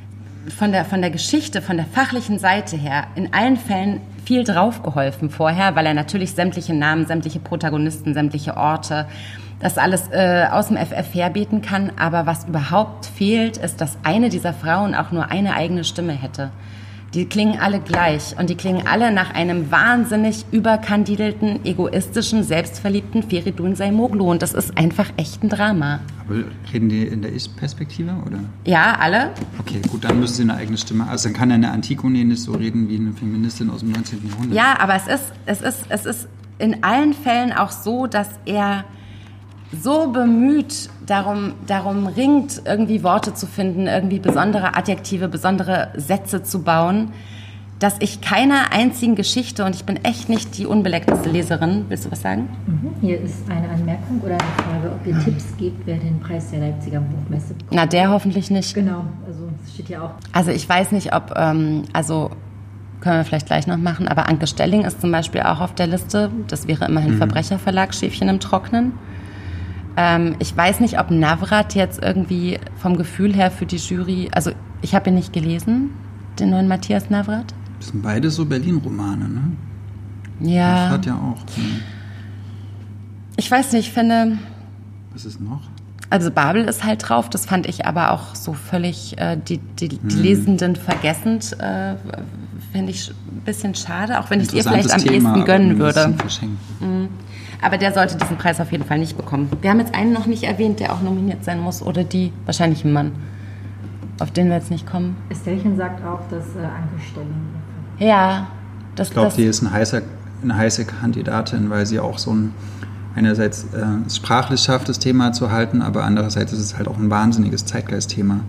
von der, von der Geschichte, von der fachlichen Seite her in allen Fällen viel draufgeholfen vorher, weil er natürlich sämtliche Namen, sämtliche Protagonisten, sämtliche Orte, das alles äh, aus dem FF herbeten kann. Aber was überhaupt fehlt, ist, dass eine dieser Frauen auch nur eine eigene Stimme hätte. Die klingen alle gleich und die klingen alle nach einem wahnsinnig überkandidelten, egoistischen, selbstverliebten Feridun Saimoglu und das ist einfach echt ein Drama. Aber reden die in der Ich-Perspektive oder? Ja, alle. Okay, gut, dann müssen sie eine eigene Stimme. Also dann kann eine Antigone nicht so reden wie eine Feministin aus dem 19. Jahrhundert. Ja, aber es ist, es ist, es ist in allen Fällen auch so, dass er so bemüht darum, darum ringt, irgendwie Worte zu finden, irgendwie besondere Adjektive, besondere Sätze zu bauen, dass ich keiner einzigen Geschichte, und ich bin echt nicht die unbeleckteste Leserin, willst du was sagen? Mhm. Hier ist eine Anmerkung oder eine Frage, ob ihr Tipps gebt, wer den Preis der Leipziger Buchmesse bekommt. Na, der hoffentlich nicht. Genau, also das steht ja auch. Also ich weiß nicht, ob, ähm, also können wir vielleicht gleich noch machen, aber Anke Stelling ist zum Beispiel auch auf der Liste. Das wäre immerhin mhm. Verbrecherverlag, Schäfchen im Trocknen. Ähm, ich weiß nicht, ob Navrat jetzt irgendwie vom Gefühl her für die Jury, also ich habe ihn nicht gelesen, den neuen Matthias Navrat. Das sind beide so Berlin-Romane, ne? Ja. Navrat ja auch. Ne? Ich weiß nicht, ich finde. Was ist noch? Also Babel ist halt drauf, das fand ich aber auch so völlig äh, die, die, die hm. Lesenden vergessend, äh, finde ich ein bisschen schade, auch wenn ich es ihr vielleicht am Thema, ehesten gönnen würde. Mhm. Aber der sollte diesen Preis auf jeden Fall nicht bekommen. Wir haben jetzt einen noch nicht erwähnt, der auch nominiert sein muss. Oder die, wahrscheinlich ein Mann, auf den wir jetzt nicht kommen. Estelchen sagt auch, dass äh, Anke Stelling. Ja. Das, ich glaube, die ist eine heiße, eine heiße Kandidatin, weil sie auch so ein einerseits äh, sprachlich schafft, das Thema zu halten, aber andererseits ist es halt auch ein wahnsinniges Zeitgeistthema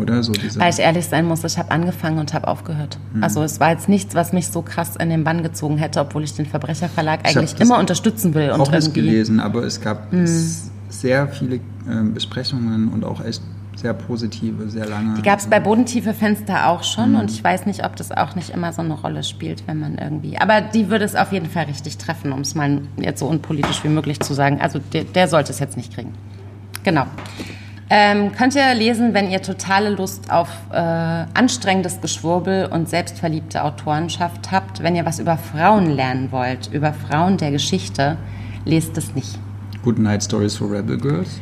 oder? So diese Weil ich ehrlich sein muss, ich habe angefangen und habe aufgehört. Mhm. Also es war jetzt nichts, was mich so krass in den Bann gezogen hätte, obwohl ich den Verbrecherverlag eigentlich immer unterstützen will. Auch und nicht gelesen, aber es gab mhm. sehr viele äh, Besprechungen und auch echt sehr positive, sehr lange. Die gab es bei Bodentiefe Fenster auch schon mhm. und ich weiß nicht, ob das auch nicht immer so eine Rolle spielt, wenn man irgendwie. Aber die würde es auf jeden Fall richtig treffen, um es mal jetzt so unpolitisch wie möglich zu sagen. Also der, der sollte es jetzt nicht kriegen. Genau. Ähm, könnt ihr lesen, wenn ihr totale Lust auf äh, anstrengendes Geschwurbel und selbstverliebte Autorenschaft habt. Wenn ihr was über Frauen lernen wollt, über Frauen der Geschichte, lest es nicht. Good Night Stories for Rebel Girls?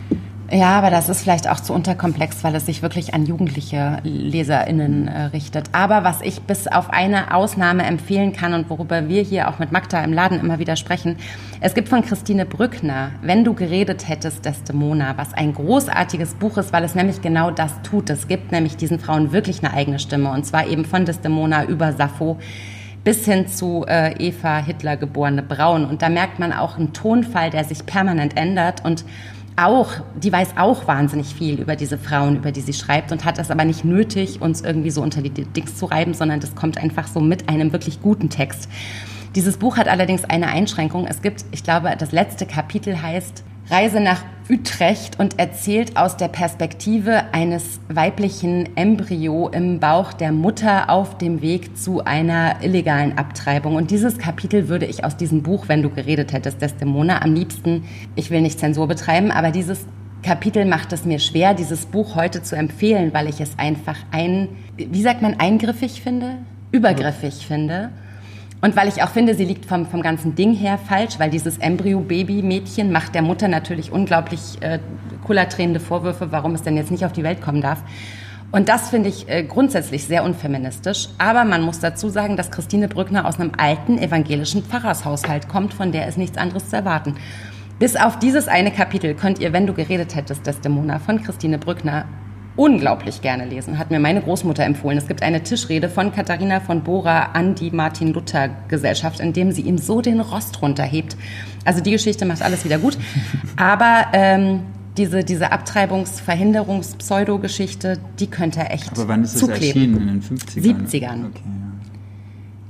Ja, aber das ist vielleicht auch zu unterkomplex, weil es sich wirklich an jugendliche LeserInnen äh, richtet. Aber was ich bis auf eine Ausnahme empfehlen kann und worüber wir hier auch mit Magda im Laden immer wieder sprechen, es gibt von Christine Brückner, Wenn du geredet hättest, Desdemona, was ein großartiges Buch ist, weil es nämlich genau das tut. Es gibt nämlich diesen Frauen wirklich eine eigene Stimme und zwar eben von Desdemona über Sappho bis hin zu äh, Eva Hitler geborene Braun. Und da merkt man auch einen Tonfall, der sich permanent ändert und auch, die weiß auch wahnsinnig viel über diese Frauen, über die sie schreibt und hat es aber nicht nötig, uns irgendwie so unter die Dings zu reiben, sondern das kommt einfach so mit einem wirklich guten Text. Dieses Buch hat allerdings eine Einschränkung. Es gibt, ich glaube, das letzte Kapitel heißt Reise nach Utrecht und erzählt aus der Perspektive eines weiblichen Embryo im Bauch der Mutter auf dem Weg zu einer illegalen Abtreibung. Und dieses Kapitel würde ich aus diesem Buch, wenn du geredet hättest, Desdemona, am liebsten, ich will nicht Zensur betreiben, aber dieses Kapitel macht es mir schwer, dieses Buch heute zu empfehlen, weil ich es einfach ein, wie sagt man, eingriffig finde, übergriffig finde und weil ich auch finde, sie liegt vom, vom ganzen Ding her falsch, weil dieses Embryo-Baby-Mädchen macht der Mutter natürlich unglaublich äh, kullertränende Vorwürfe, warum es denn jetzt nicht auf die Welt kommen darf. Und das finde ich äh, grundsätzlich sehr unfeministisch. Aber man muss dazu sagen, dass Christine Brückner aus einem alten evangelischen Pfarrershaushalt kommt, von der ist nichts anderes zu erwarten. Bis auf dieses eine Kapitel könnt ihr, wenn du geredet hättest, Desdemona von Christine Brückner unglaublich gerne lesen, hat mir meine Großmutter empfohlen. Es gibt eine Tischrede von Katharina von Bora an die Martin-Luther-Gesellschaft, in dem sie ihm so den Rost runterhebt. Also die Geschichte macht alles wieder gut. Aber ähm, diese, diese Abtreibungsverhinderungs-Pseudo-Geschichte, die könnte er echt Aber wann ist es zukleben. erschienen? In den 50ern? 70ern. Okay, ja.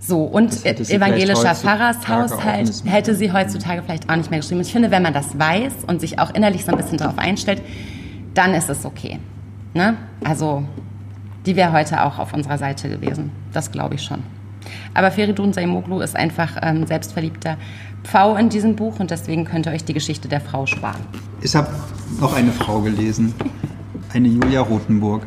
So, und evangelischer Pfarrershaushalt hätte sie heutzutage vielleicht auch nicht mehr geschrieben. Ich finde, wenn man das weiß und sich auch innerlich so ein bisschen darauf einstellt, dann ist es okay. Ne? Also, die wäre heute auch auf unserer Seite gewesen. Das glaube ich schon. Aber Feridun Saimoglu ist einfach ähm, selbstverliebter Pfau in diesem Buch und deswegen könnt ihr euch die Geschichte der Frau sparen. Ich habe noch eine Frau gelesen, eine Julia Rothenburg.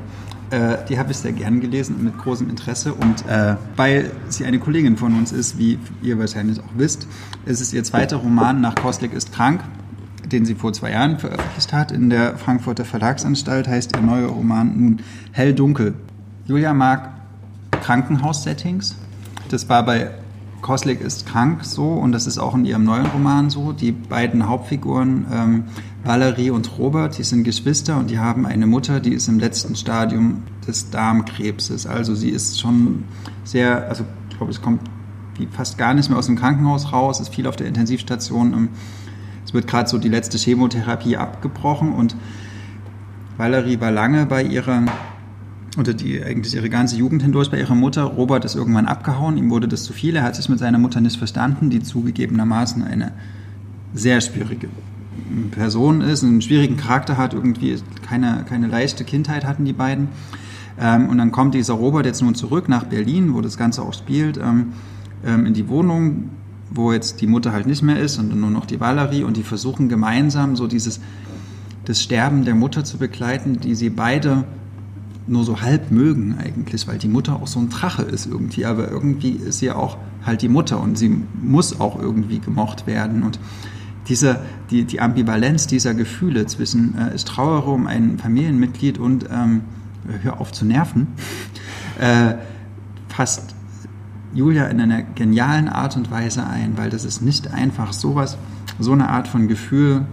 Äh, die habe ich sehr gern gelesen mit großem Interesse und äh, weil sie eine Kollegin von uns ist, wie ihr wahrscheinlich auch wisst, ist es ihr zweiter Roman nach Koslik ist krank, den sie vor zwei Jahren veröffentlicht hat in der Frankfurter Verlagsanstalt, heißt ihr neuer Roman nun Hell-Dunkel. Julia mag Krankenhaussettings. Das war bei Koslik ist krank so und das ist auch in ihrem neuen Roman so. Die beiden Hauptfiguren, ähm, Valerie und Robert, die sind Geschwister und die haben eine Mutter, die ist im letzten Stadium des Darmkrebses. Also sie ist schon sehr, also ich glaube, es kommt fast gar nicht mehr aus dem Krankenhaus raus, ist viel auf der Intensivstation. ähm, Es wird gerade so die letzte Chemotherapie abgebrochen und Valerie war lange bei ihrer oder die eigentlich ihre ganze Jugend hindurch bei ihrer Mutter. Robert ist irgendwann abgehauen, ihm wurde das zu viel, er hat sich mit seiner Mutter nicht verstanden, die zugegebenermaßen eine sehr schwierige Person ist, einen schwierigen Charakter hat, irgendwie keine, keine leichte Kindheit hatten die beiden. Ähm, und dann kommt dieser Robert jetzt nun zurück nach Berlin, wo das Ganze auch spielt, ähm, ähm, in die Wohnung, wo jetzt die Mutter halt nicht mehr ist und nur noch die Valerie und die versuchen gemeinsam so dieses das Sterben der Mutter zu begleiten, die sie beide nur so halb mögen eigentlich, weil die Mutter auch so ein Drache ist irgendwie, aber irgendwie ist sie auch halt die Mutter und sie muss auch irgendwie gemocht werden. Und diese, die, die Ambivalenz dieser Gefühle zwischen äh, ich trauere um ein Familienmitglied und ähm, hör auf zu nerven, äh, fasst Julia in einer genialen Art und Weise ein, weil das ist nicht einfach sowas, so eine Art von Gefühl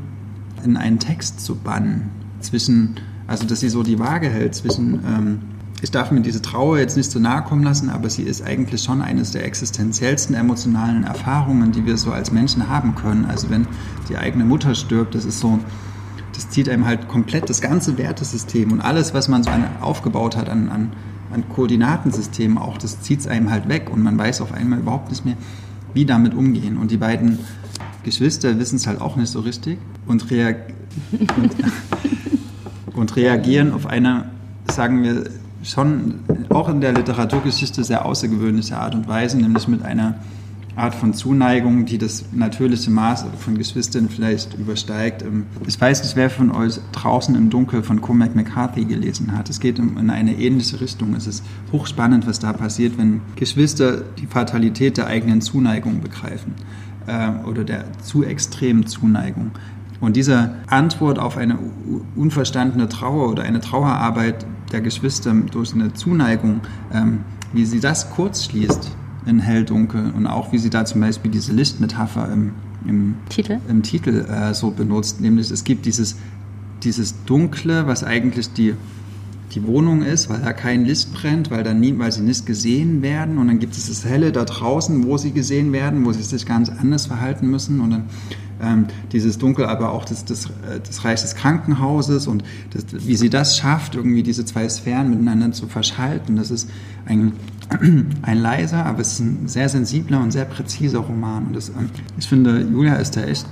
in einen Text zu bannen zwischen also, dass sie so die Waage hält zwischen, ähm, ich darf mir diese Trauer jetzt nicht so nahe kommen lassen, aber sie ist eigentlich schon eines der existenziellsten emotionalen Erfahrungen, die wir so als Menschen haben können. Also, wenn die eigene Mutter stirbt, das ist so, das zieht einem halt komplett das ganze Wertesystem und alles, was man so an, aufgebaut hat an, an, an Koordinatensystemen auch, das zieht es einem halt weg und man weiß auf einmal überhaupt nicht mehr, wie damit umgehen. Und die beiden Geschwister wissen es halt auch nicht so richtig und reagieren. und reagieren auf eine, sagen wir, schon auch in der Literaturgeschichte sehr außergewöhnliche Art und Weise, nämlich mit einer Art von Zuneigung, die das natürliche Maß von Geschwistern vielleicht übersteigt. Ich weiß nicht, wer von euch draußen im Dunkel von Cormac McCarthy gelesen hat. Es geht in eine ähnliche Richtung. Es ist hochspannend, was da passiert, wenn Geschwister die Fatalität der eigenen Zuneigung begreifen äh, oder der zu extremen Zuneigung. Und diese Antwort auf eine unverstandene Trauer oder eine Trauerarbeit der Geschwister durch eine Zuneigung, ähm, wie sie das kurz schließt in Hell-Dunkel und auch wie sie da zum Beispiel diese Lichtmetapher im, im Titel, im Titel äh, so benutzt, nämlich es gibt dieses, dieses Dunkle, was eigentlich die die Wohnung ist, weil da kein Licht brennt, weil, da nie, weil sie nicht gesehen werden. Und dann gibt es das Helle da draußen, wo sie gesehen werden, wo sie sich ganz anders verhalten müssen. Und dann dieses Dunkel, aber auch das, das, äh, das Reich des Krankenhauses und das, wie sie das schafft, irgendwie diese zwei Sphären miteinander zu verschalten. Das ist ein, ein leiser, aber es ist ein sehr sensibler und sehr präziser Roman. Und das, ähm, ich finde, Julia ist da echt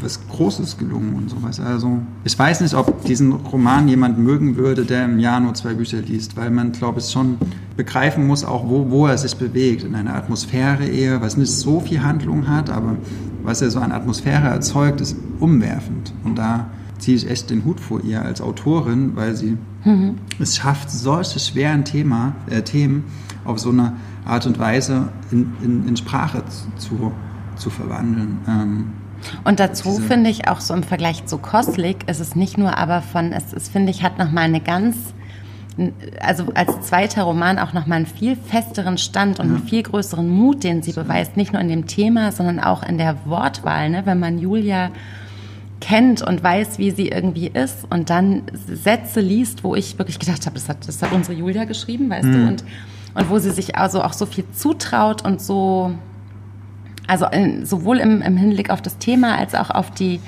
was Großes gelungen und sowas. Also ich weiß nicht, ob diesen Roman jemand mögen würde, der im Jahr nur zwei Bücher liest, weil man, glaube ich, schon begreifen muss, auch wo, wo er sich bewegt. In einer Atmosphäre eher, was nicht so viel Handlung hat, aber was er so an Atmosphäre erzeugt, ist umwerfend. Und da ziehe ich echt den Hut vor ihr als Autorin, weil sie mhm. es schafft, solche schweren Thema, äh, Themen auf so eine Art und Weise in, in, in Sprache zu, zu verwandeln. Ähm, und dazu finde ich auch so im Vergleich zu Koslik ist es nicht nur aber von, es ist, finde ich, hat nochmal eine ganz, also als zweiter Roman auch nochmal einen viel festeren Stand und einen viel größeren Mut, den sie beweist, nicht nur in dem Thema, sondern auch in der Wortwahl, ne? wenn man Julia kennt und weiß, wie sie irgendwie ist und dann Sätze liest, wo ich wirklich gedacht habe, das hat, das hat unsere Julia geschrieben, weißt mhm. du, und, und wo sie sich also auch so viel zutraut und so, also in, sowohl im, im Hinblick auf das Thema als auch auf die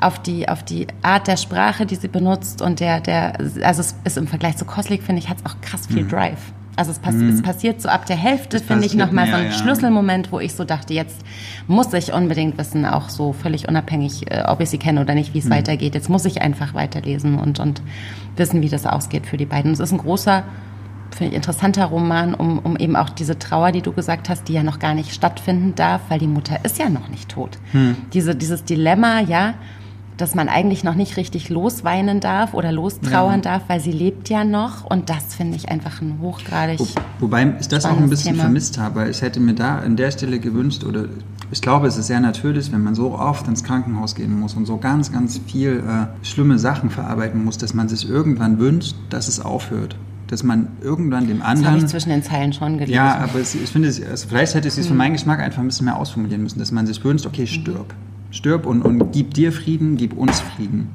auf die, auf die Art der Sprache, die sie benutzt und der, der, also es ist im Vergleich zu Koslik, finde ich, hat es auch krass viel mhm. Drive. Also es, pass mhm. es, passiert so ab der Hälfte, finde ich, nochmal so ein ja. Schlüsselmoment, wo ich so dachte, jetzt muss ich unbedingt wissen, auch so völlig unabhängig, äh, ob ich sie kenne oder nicht, wie es mhm. weitergeht. Jetzt muss ich einfach weiterlesen und, und wissen, wie das ausgeht für die beiden. Es ist ein großer finde ich, interessanter Roman, um, um eben auch diese Trauer, die du gesagt hast, die ja noch gar nicht stattfinden darf, weil die Mutter ist ja noch nicht tot. Hm. Diese, dieses Dilemma, ja, dass man eigentlich noch nicht richtig losweinen darf oder lostrauern ja. darf, weil sie lebt ja noch. Und das finde ich einfach ein hochgradig. Wo, wobei ich das auch ein bisschen Thema. vermisst habe. Ich hätte mir da an der Stelle gewünscht, oder ich glaube, es ist sehr natürlich, wenn man so oft ins Krankenhaus gehen muss und so ganz, ganz viel äh, schlimme Sachen verarbeiten muss, dass man sich irgendwann wünscht, dass es aufhört dass man irgendwann dem anderen. Das habe ich zwischen den Zeilen schon gelesen. Ja, aber es, ich finde, also vielleicht hätte sie es für meinen Geschmack einfach ein bisschen mehr ausformulieren müssen, dass man sich wünscht, okay, stirb. Stirb und, und gib dir Frieden, gib uns Frieden.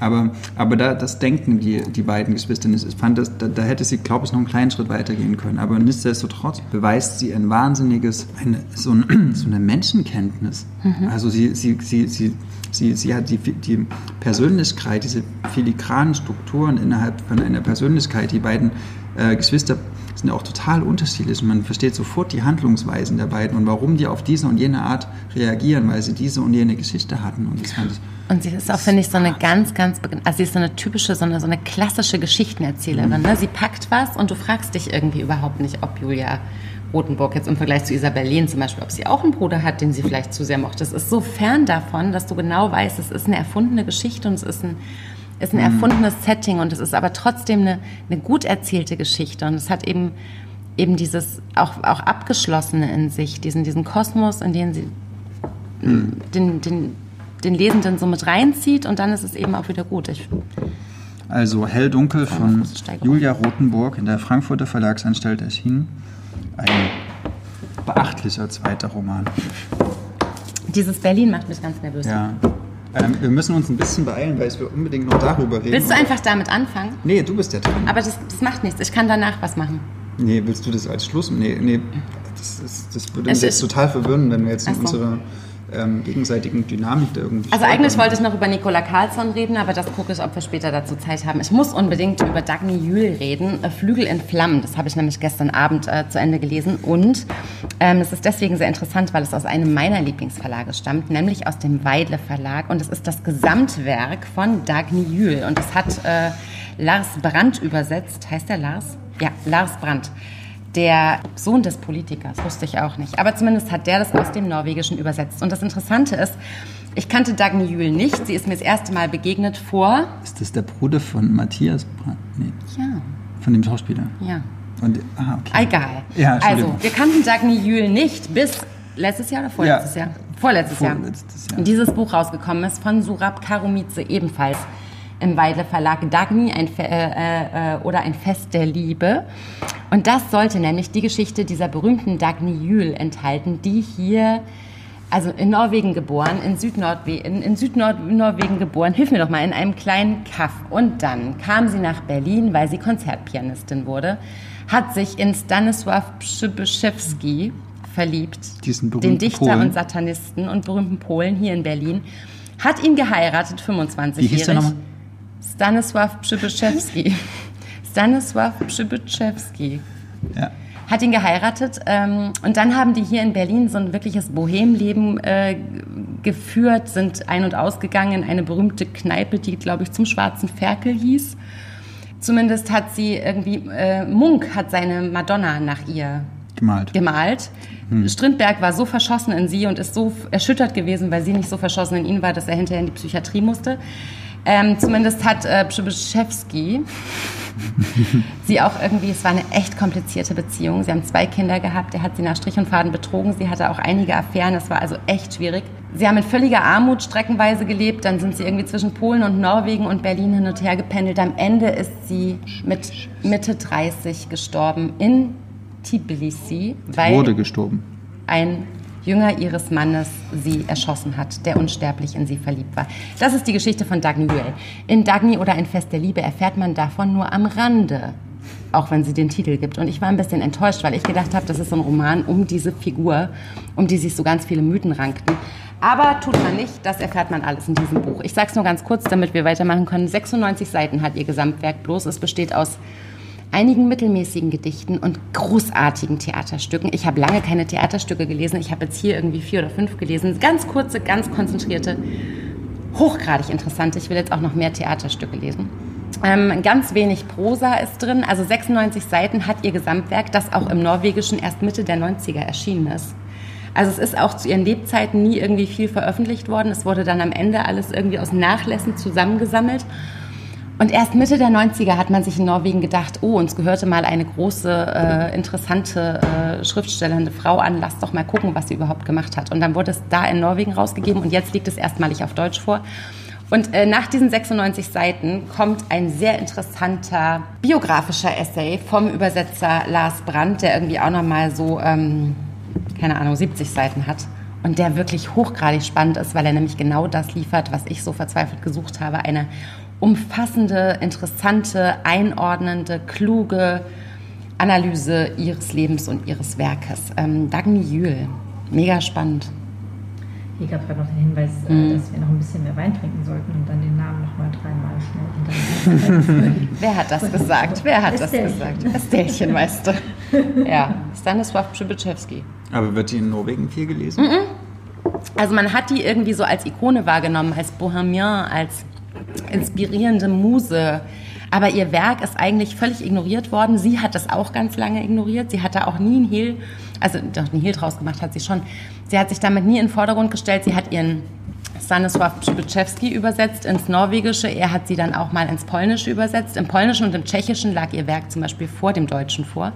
Aber, aber da, das denken die, die beiden Geschwister nicht. Ich fand, das, da, da hätte sie, glaube ich, noch einen kleinen Schritt weitergehen können. Aber nichtsdestotrotz beweist sie ein wahnsinniges, eine, so, ein, so eine Menschenkenntnis. Mhm. Also sie, sie, sie, sie, sie, sie hat die, die Persönlichkeit, diese filigranen Strukturen innerhalb von einer Persönlichkeit. Die beiden äh, Geschwister sind ja auch total unterschiedlich. Man versteht sofort die Handlungsweisen der beiden und warum die auf diese und jene Art reagieren, weil sie diese und jene Geschichte hatten. Und das fand ich und sie ist auch, finde ich, so eine ganz, ganz, also sie ist so eine typische, so eine, so eine klassische Geschichtenerzählerin. Mhm. Ne? Sie packt was und du fragst dich irgendwie überhaupt nicht, ob Julia Rotenburg jetzt im Vergleich zu Isabel Lehn zum Beispiel, ob sie auch einen Bruder hat, den sie vielleicht zu sehr mochte. Das ist so fern davon, dass du genau weißt, es ist eine erfundene Geschichte und es ist ein, ist ein mhm. erfundenes Setting und es ist aber trotzdem eine, eine gut erzählte Geschichte und es hat eben eben dieses auch, auch abgeschlossene in sich, diesen, diesen Kosmos, in den sie mhm. den, den den Lesenden so mit reinzieht und dann ist es eben auch wieder gut. Ich, also Hell-Dunkel von Julia Rothenburg in der Frankfurter Verlagsanstalt erschienen. Ein beachtlicher zweiter Roman. Dieses Berlin macht mich ganz nervös. Ja. Ähm, wir müssen uns ein bisschen beeilen, weil wir unbedingt noch darüber reden. Willst du einfach damit anfangen? Nee, du bist ja dran. Aber das, das macht nichts. Ich kann danach was machen. Nee, willst du das als Schluss? Nee, nee. Das, das, das würde uns jetzt total verwirren, wenn wir jetzt in so. unsere ähm, gegenseitigen Dynamik da irgendwie. Also eigentlich wollte ich noch über Nicola Carlsson reden, aber das gucke ich, ob wir später dazu Zeit haben. Ich muss unbedingt über Dagny Jühl reden, Flügel in Flammen. Das habe ich nämlich gestern Abend äh, zu Ende gelesen und ähm, es ist deswegen sehr interessant, weil es aus einem meiner Lieblingsverlage stammt, nämlich aus dem Weidle Verlag und es ist das Gesamtwerk von Dagny Jühl und es hat äh, Lars Brandt übersetzt. Heißt der Lars? Ja, Lars Brandt der Sohn des Politikers, wusste ich auch nicht. Aber zumindest hat der das aus dem Norwegischen übersetzt. Und das Interessante ist, ich kannte Dagny Jühl nicht. Sie ist mir das erste Mal begegnet vor. Ist das der Bruder von Matthias Brandt? Nee. Ja. Von dem Schauspieler? Ja. Und, ah, okay. Egal. Ja, also, wir kannten Dagny Jühl nicht bis letztes Jahr oder vorletztes ja, Jahr? Vorletztes, Vorletztes Jahr. Jahr. Dieses Buch rausgekommen ist von Surab Karumice ebenfalls im Weidle Verlag Dagny ein Fe äh, äh, oder ein Fest der Liebe. Und das sollte nämlich die Geschichte dieser berühmten Dagny Jül enthalten, die hier also in Norwegen geboren, in, Südnordwe in, in Südnorwegen geboren, hilf mir doch mal, in einem kleinen Kaff. Und dann kam sie nach Berlin, weil sie Konzertpianistin wurde, hat sich in Stanisław Przybyszewski verliebt, Diesen den Dichter Polen. und Satanisten und berühmten Polen hier in Berlin, hat ihn geheiratet, 25-jährig. Stanisław Przybyszewski. Stanisław Przybyszewski Ja. hat ihn geheiratet ähm, und dann haben die hier in Berlin so ein wirkliches Bohemleben äh, geführt, sind ein- und ausgegangen in eine berühmte Kneipe, die, glaube ich, zum Schwarzen Ferkel hieß. Zumindest hat sie irgendwie, äh, Munk hat seine Madonna nach ihr Gemalt. gemalt. Strindberg war so verschossen in sie und ist so erschüttert gewesen, weil sie nicht so verschossen in ihn war, dass er hinterher in die Psychiatrie musste. Ähm, zumindest hat äh, Przybyszewski sie auch irgendwie, es war eine echt komplizierte Beziehung. Sie haben zwei Kinder gehabt, er hat sie nach Strich und Faden betrogen. Sie hatte auch einige Affären, es war also echt schwierig. Sie haben in völliger Armut streckenweise gelebt, dann sind sie irgendwie zwischen Polen und Norwegen und Berlin hin und her gependelt. Am Ende ist sie mit Mitte 30 gestorben in Tbilisi, weil Wurde gestorben. ein Jünger ihres Mannes sie erschossen hat, der unsterblich in sie verliebt war. Das ist die Geschichte von Dagny Huel. In Dagny oder ein Fest der Liebe erfährt man davon nur am Rande, auch wenn sie den Titel gibt. Und ich war ein bisschen enttäuscht, weil ich gedacht habe, das ist so ein Roman um diese Figur, um die sich so ganz viele Mythen rankten. Aber tut man nicht, das erfährt man alles in diesem Buch. Ich sage es nur ganz kurz, damit wir weitermachen können. 96 Seiten hat ihr Gesamtwerk bloß. Es besteht aus einigen mittelmäßigen Gedichten und großartigen Theaterstücken. Ich habe lange keine Theaterstücke gelesen. Ich habe jetzt hier irgendwie vier oder fünf gelesen. Ganz kurze, ganz konzentrierte, hochgradig interessante. Ich will jetzt auch noch mehr Theaterstücke lesen. Ähm, ganz wenig Prosa ist drin. Also 96 Seiten hat ihr Gesamtwerk, das auch im Norwegischen erst Mitte der 90er erschienen ist. Also es ist auch zu ihren Lebzeiten nie irgendwie viel veröffentlicht worden. Es wurde dann am Ende alles irgendwie aus Nachlässen zusammengesammelt. Und erst Mitte der 90er hat man sich in Norwegen gedacht, oh, uns gehörte mal eine große, äh, interessante äh, schriftstellende Frau an, lass doch mal gucken, was sie überhaupt gemacht hat. Und dann wurde es da in Norwegen rausgegeben und jetzt liegt es erstmalig auf Deutsch vor. Und äh, nach diesen 96 Seiten kommt ein sehr interessanter biografischer Essay vom Übersetzer Lars Brandt, der irgendwie auch nochmal so, ähm, keine Ahnung, 70 Seiten hat. Und der wirklich hochgradig spannend ist, weil er nämlich genau das liefert, was ich so verzweifelt gesucht habe. Eine umfassende, interessante, einordnende, kluge Analyse ihres Lebens und ihres Werkes. Ähm, Dagny Jühl, mega spannend. Hier gab gerade noch den Hinweis, äh, dass wir noch ein bisschen mehr Wein trinken sollten und dann den Namen noch mal dreimal schnell. Wer hat das gesagt? Wer hat das gesagt? Estälchen, weißt du. Ja, Stanisław Przybyszewski. Aber wird die in Norwegen viel gelesen? Also man hat die irgendwie so als Ikone wahrgenommen, als Bohemien, als inspirierende Muse. Aber ihr Werk ist eigentlich völlig ignoriert worden. Sie hat das auch ganz lange ignoriert. Sie hat da auch nie einen Hehl, also doch einen Hehl draus gemacht hat sie schon. Sie hat sich damit nie in den Vordergrund gestellt. Sie hat ihren Stanisław Przybyszewski übersetzt ins Norwegische. Er hat sie dann auch mal ins Polnische übersetzt. Im Polnischen und im Tschechischen lag ihr Werk zum Beispiel vor dem Deutschen vor.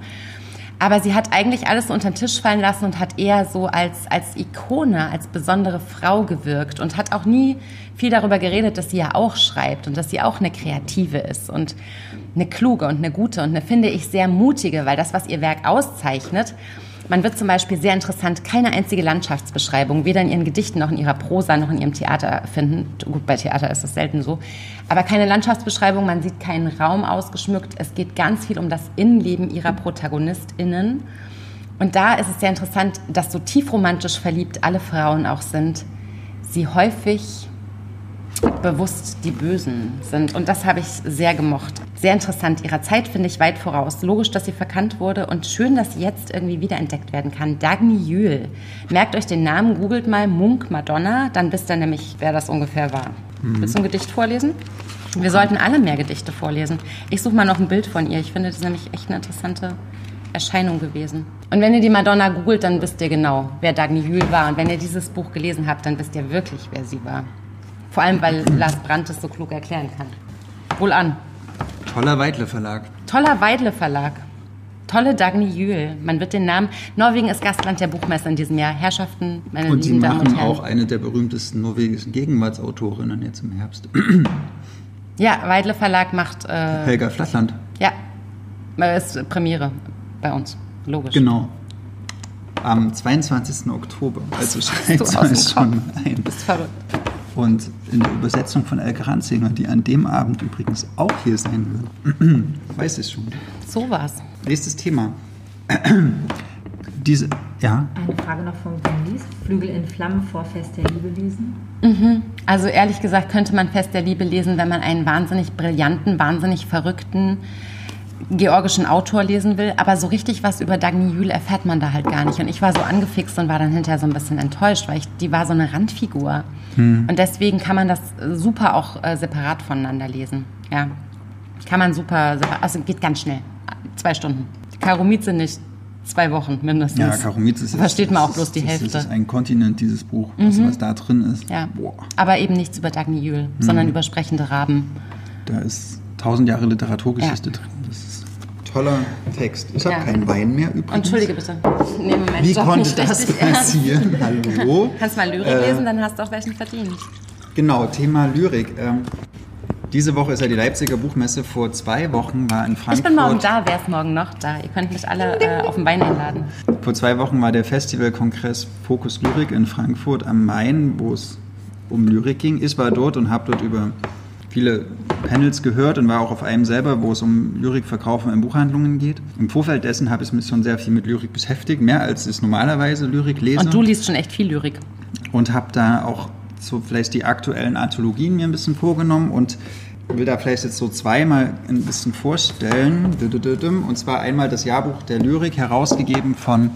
Aber sie hat eigentlich alles so unter den Tisch fallen lassen und hat eher so als, als Ikone, als besondere Frau gewirkt und hat auch nie viel darüber geredet, dass sie ja auch schreibt und dass sie auch eine Kreative ist und eine kluge und eine gute und eine, finde ich, sehr mutige, weil das, was ihr Werk auszeichnet, man wird zum Beispiel sehr interessant keine einzige Landschaftsbeschreibung, weder in ihren Gedichten noch in ihrer Prosa noch in ihrem Theater finden. Gut, bei Theater ist das selten so. Aber keine Landschaftsbeschreibung, man sieht keinen Raum ausgeschmückt. Es geht ganz viel um das Innenleben ihrer ProtagonistInnen. Und da ist es sehr interessant, dass so tiefromantisch verliebt alle Frauen auch sind, sie häufig bewusst die Bösen sind. Und das habe ich sehr gemocht. Sehr interessant. Ihrer Zeit finde ich weit voraus. Logisch, dass sie verkannt wurde und schön, dass sie jetzt irgendwie wiederentdeckt werden kann. Dagny Jühl. Merkt euch den Namen, googelt mal Munk Madonna, dann wisst ihr nämlich, wer das ungefähr war. Willst du ein Gedicht vorlesen? Wir sollten alle mehr Gedichte vorlesen. Ich suche mal noch ein Bild von ihr. Ich finde das ist nämlich echt eine interessante Erscheinung gewesen. Und wenn ihr die Madonna googelt, dann wisst ihr genau, wer Dagny Jühl war. Und wenn ihr dieses Buch gelesen habt, dann wisst ihr wirklich, wer sie war. Vor allem, weil Lars Brandt es so klug erklären kann. Wohl an. Toller Weidle Verlag. Toller Weidle Verlag. Tolle Dagny Jühl. Man wird den Namen. Norwegen ist Gastland der Buchmesse in diesem Jahr. Herrschaften, meine Und sie lieben Damen und machen Herren. auch eine der berühmtesten norwegischen Gegenwartsautorinnen jetzt im Herbst. Ja, Weidle Verlag macht. Äh, Helga Flattland. ja, äh, ist Premiere bei uns. Logisch. Genau. Am 22. Oktober. Also schreibt du es schon ein. Ist verrückt. Und in der Übersetzung von Elke Ranzinger, die an dem Abend übrigens auch hier sein wird, weiß ich schon. So war's. Nächstes Thema. Diese, ja, Eine Frage noch von Lies. Flügel in Flammen vor Fest der Liebe lesen. Also ehrlich gesagt könnte man Fest der Liebe lesen, wenn man einen wahnsinnig brillanten, wahnsinnig verrückten georgischen Autor lesen will. Aber so richtig was über Dagny Jühl erfährt man da halt gar nicht. Und ich war so angefixt und war dann hinterher so ein bisschen enttäuscht, weil ich, die war so eine Randfigur. Und deswegen kann man das äh, super auch äh, separat voneinander lesen. Ja, kann man super, also geht ganz schnell. Zwei Stunden. Karomize nicht. Zwei Wochen mindestens. ja, Karomiz ist Versteht man auch bloß ist, die das Hälfte. Das ist ein Kontinent, dieses Buch, was, was da drin ist. Ja. Boah, Aber eben nichts über Dagny Jühl, sondern über sprechende Raben. da ist tausend Jahre Literaturgeschichte Ja. drin. Das ist toller Text. Ich habe Ja. keinen Wein mehr übrigens. Entschuldige bitte. Nehme meinen Wie konnte das passieren? Hallo? Kannst mal Lyrik Äh, lesen, dann hast du auch welchen verdient. Genau, Thema Lyrik. Ähm, diese Woche ist ja die Leipziger Buchmesse. Vor zwei Wochen war in Frankfurt. Ich bin morgen da, wer ist morgen noch da? Ihr könnt mich alle äh, auf den Wein einladen. Vor zwei Wochen war der Festivalkongress Fokus Lyrik in Frankfurt am Main, wo es um Lyrik ging. Ich war dort und habe dort über viele Panels gehört und war auch auf einem selber, wo es um Lyrikverkauf in Buchhandlungen geht. Im Vorfeld dessen habe ich mich schon sehr viel mit Lyrik beschäftigt, mehr als ich normalerweise Lyrik lese. Und du liest schon echt viel Lyrik. und habe da auch so vielleicht die aktuellen Anthologien mir ein bisschen vorgenommen und will da vielleicht jetzt so zweimal ein bisschen vorstellen. Und zwar einmal das Jahrbuch der Lyrik, herausgegeben von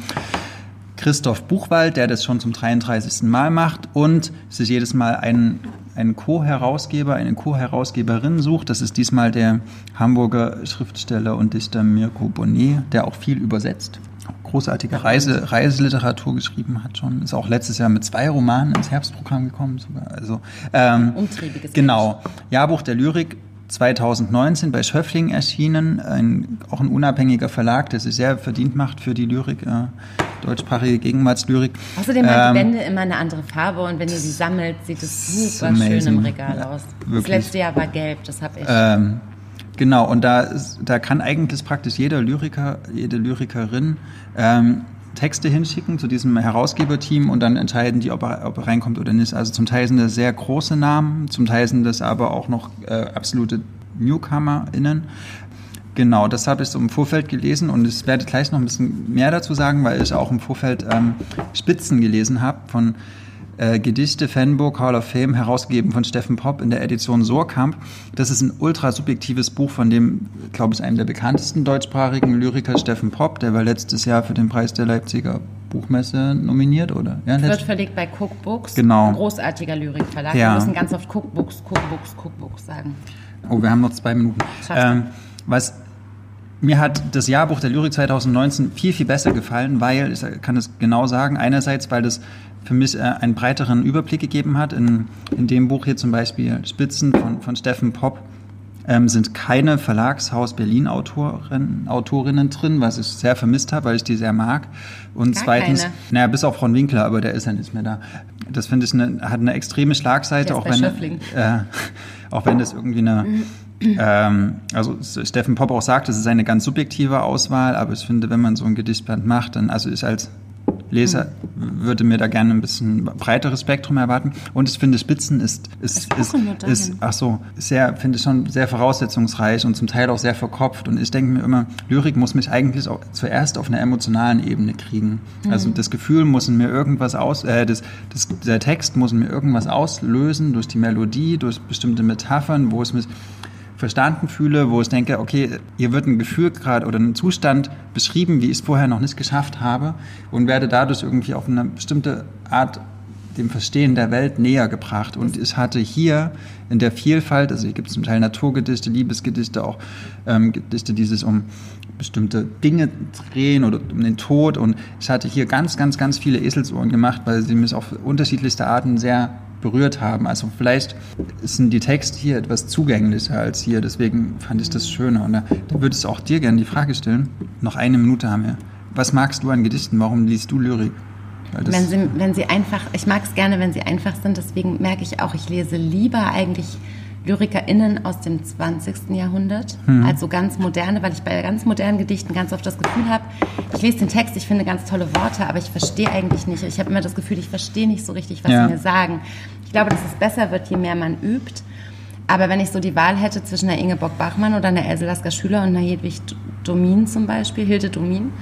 Christoph Buchwald, der das schon zum 33. Mal macht und sich jedes Mal einen, einen Co-Herausgeber, eine Co-Herausgeberin sucht. Das ist diesmal der Hamburger Schriftsteller und Dichter Mirko Bonnet, der auch viel übersetzt. Großartige Reise, Reiseliteratur geschrieben hat schon. Ist auch letztes Jahr mit zwei Romanen ins Herbstprogramm gekommen. Sogar. Also, ähm, Umtriebiges Genau. Jahrbuch der Lyrik 2019 bei Schöffling erschienen, ein, auch ein unabhängiger Verlag, der sich sehr verdient macht für die Lyrik, äh, deutschsprachige Gegenwartslyrik. Außerdem haben die Ähm, Bände immer eine andere Farbe und wenn ihr sie sammelt, sieht es super schön im Regal Ja, aus. wirklich. Das letzte Jahr war gelb, das habe ich. Ähm, genau, und da, da kann eigentlich praktisch jeder Lyriker, jede Lyrikerin ähm, Texte hinschicken zu diesem Herausgeberteam und dann entscheiden die, ob er, ob er reinkommt oder nicht. Also zum Teil sind das sehr große Namen, zum Teil sind das aber auch noch äh, absolute NewcomerInnen. Genau, das habe ich so im Vorfeld gelesen und ich werde gleich noch ein bisschen mehr dazu sagen, weil ich auch im Vorfeld ähm, Spitzen gelesen habe von äh, Gedichte Fanburg Hall of Fame, herausgegeben von Steffen Popp in der Edition Sohrkamp. Das ist ein ultra subjektives Buch von dem, glaube ich, einem der bekanntesten deutschsprachigen Lyriker Steffen Popp. Der war letztes Jahr für den Preis der Leipziger Buchmesse nominiert, oder? Ja, Wird verlegt bei Cookbooks. Genau. Ein großartiger Lyrikverlag. Ja. Wir müssen ganz oft Cookbooks, Cookbooks, Cookbooks sagen. Oh, wir haben noch zwei Minuten. Ähm, was mir hat das Jahrbuch der Lyrik 2019 viel, viel besser gefallen, weil, ich kann es genau sagen, einerseits, weil das für mich äh, einen breiteren Überblick gegeben hat. In, in dem Buch hier zum Beispiel Spitzen von, von Steffen Popp ähm, sind keine Verlagshaus Berlin-Autorinnen Autorinnen drin, was ich sehr vermisst habe, weil ich die sehr mag. Und Gar zweitens, keine. naja, bis auf Ron Winkler, aber der ist ja nicht mehr da. Das finde ich eine, hat eine extreme Schlagseite, auch wenn, äh, auch wenn das irgendwie eine, ähm, also Steffen Popp auch sagt, es ist eine ganz subjektive Auswahl, aber ich finde, wenn man so ein Gedichtband macht, dann, also ich als Leser würde mir da gerne ein bisschen breiteres Spektrum erwarten. Und ich finde, Spitzen ist, ist, ist, ist ach so, sehr, finde ich schon sehr voraussetzungsreich und zum Teil auch sehr verkopft. Und ich denke mir immer, Lyrik muss mich eigentlich auch zuerst auf einer emotionalen Ebene kriegen. Mhm. Also das Gefühl muss in mir irgendwas aus, äh, das, das, der Text muss in mir irgendwas auslösen durch die Melodie, durch bestimmte Metaphern, wo es mich verstanden fühle, wo ich denke, okay, hier wird ein Gefühl gerade oder ein Zustand beschrieben, wie ich es vorher noch nicht geschafft habe und werde dadurch irgendwie auf eine bestimmte Art dem Verstehen der Welt näher gebracht. Und ich hatte hier in der Vielfalt, also hier gibt es zum Teil Naturgedichte, Liebesgedichte, auch ähm, Gedichte, die sich um bestimmte Dinge drehen oder um den Tod. Und ich hatte hier ganz, ganz, ganz viele Eselsohren gemacht, weil sie mich auf unterschiedlichste Arten sehr berührt haben. Also vielleicht sind die Texte hier etwas zugänglicher als hier, deswegen fand ich das schöner. Und da, da würde ich auch dir gerne die Frage stellen. Noch eine Minute haben wir. Was magst du an Gedichten? Warum liest du Lyrik? Wenn sie, wenn sie einfach, ich mag es gerne, wenn sie einfach sind, deswegen merke ich auch, ich lese lieber eigentlich LyrikerInnen aus dem 20. Jahrhundert, hm. also ganz moderne, weil ich bei ganz modernen Gedichten ganz oft das Gefühl habe, ich lese den Text, ich finde ganz tolle Worte, aber ich verstehe eigentlich nicht. Ich habe immer das Gefühl, ich verstehe nicht so richtig, was ja. sie mir sagen. Ich glaube, dass es besser wird, je mehr man übt. Aber wenn ich so die Wahl hätte zwischen einer Ingeborg Bachmann oder einer Else Lasker Schüler und einer Hedwig Domin zum Beispiel, Hilde Domin,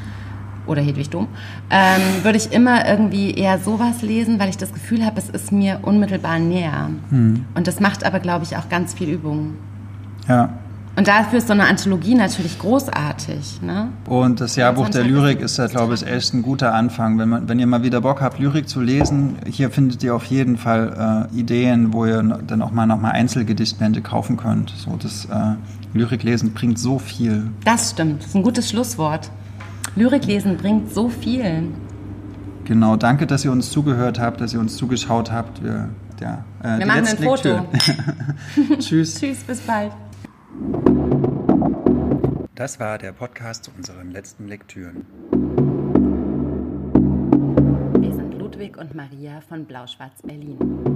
oder Hedwig Dom, ähm, würde ich immer irgendwie eher sowas lesen, weil ich das Gefühl habe, es ist mir unmittelbar näher. Hm. Und das macht aber, glaube ich, auch ganz viel Übung. Ja. Und dafür ist so eine Anthologie natürlich großartig. Ne? Und das Jahrbuch der Lyrik ist ja, glaube ich, echt ein guter Anfang. Wenn, man, wenn ihr mal wieder Bock habt, Lyrik zu lesen, hier findet ihr auf jeden Fall äh, Ideen, wo ihr dann auch mal nochmal Einzelgedichtbände kaufen könnt. So, das äh, Lyriklesen bringt so viel. Das stimmt. Das ist ein gutes Schlusswort. Lyrik lesen bringt so viel. Genau, danke, dass ihr uns zugehört habt, dass ihr uns zugeschaut habt. Wir, ja, äh, Wir machen ein Foto. Tschüss. Tschüss, bis bald. Das war der Podcast zu unseren letzten Lektüren. Wir sind Ludwig und Maria von Blau-Schwarz Berlin.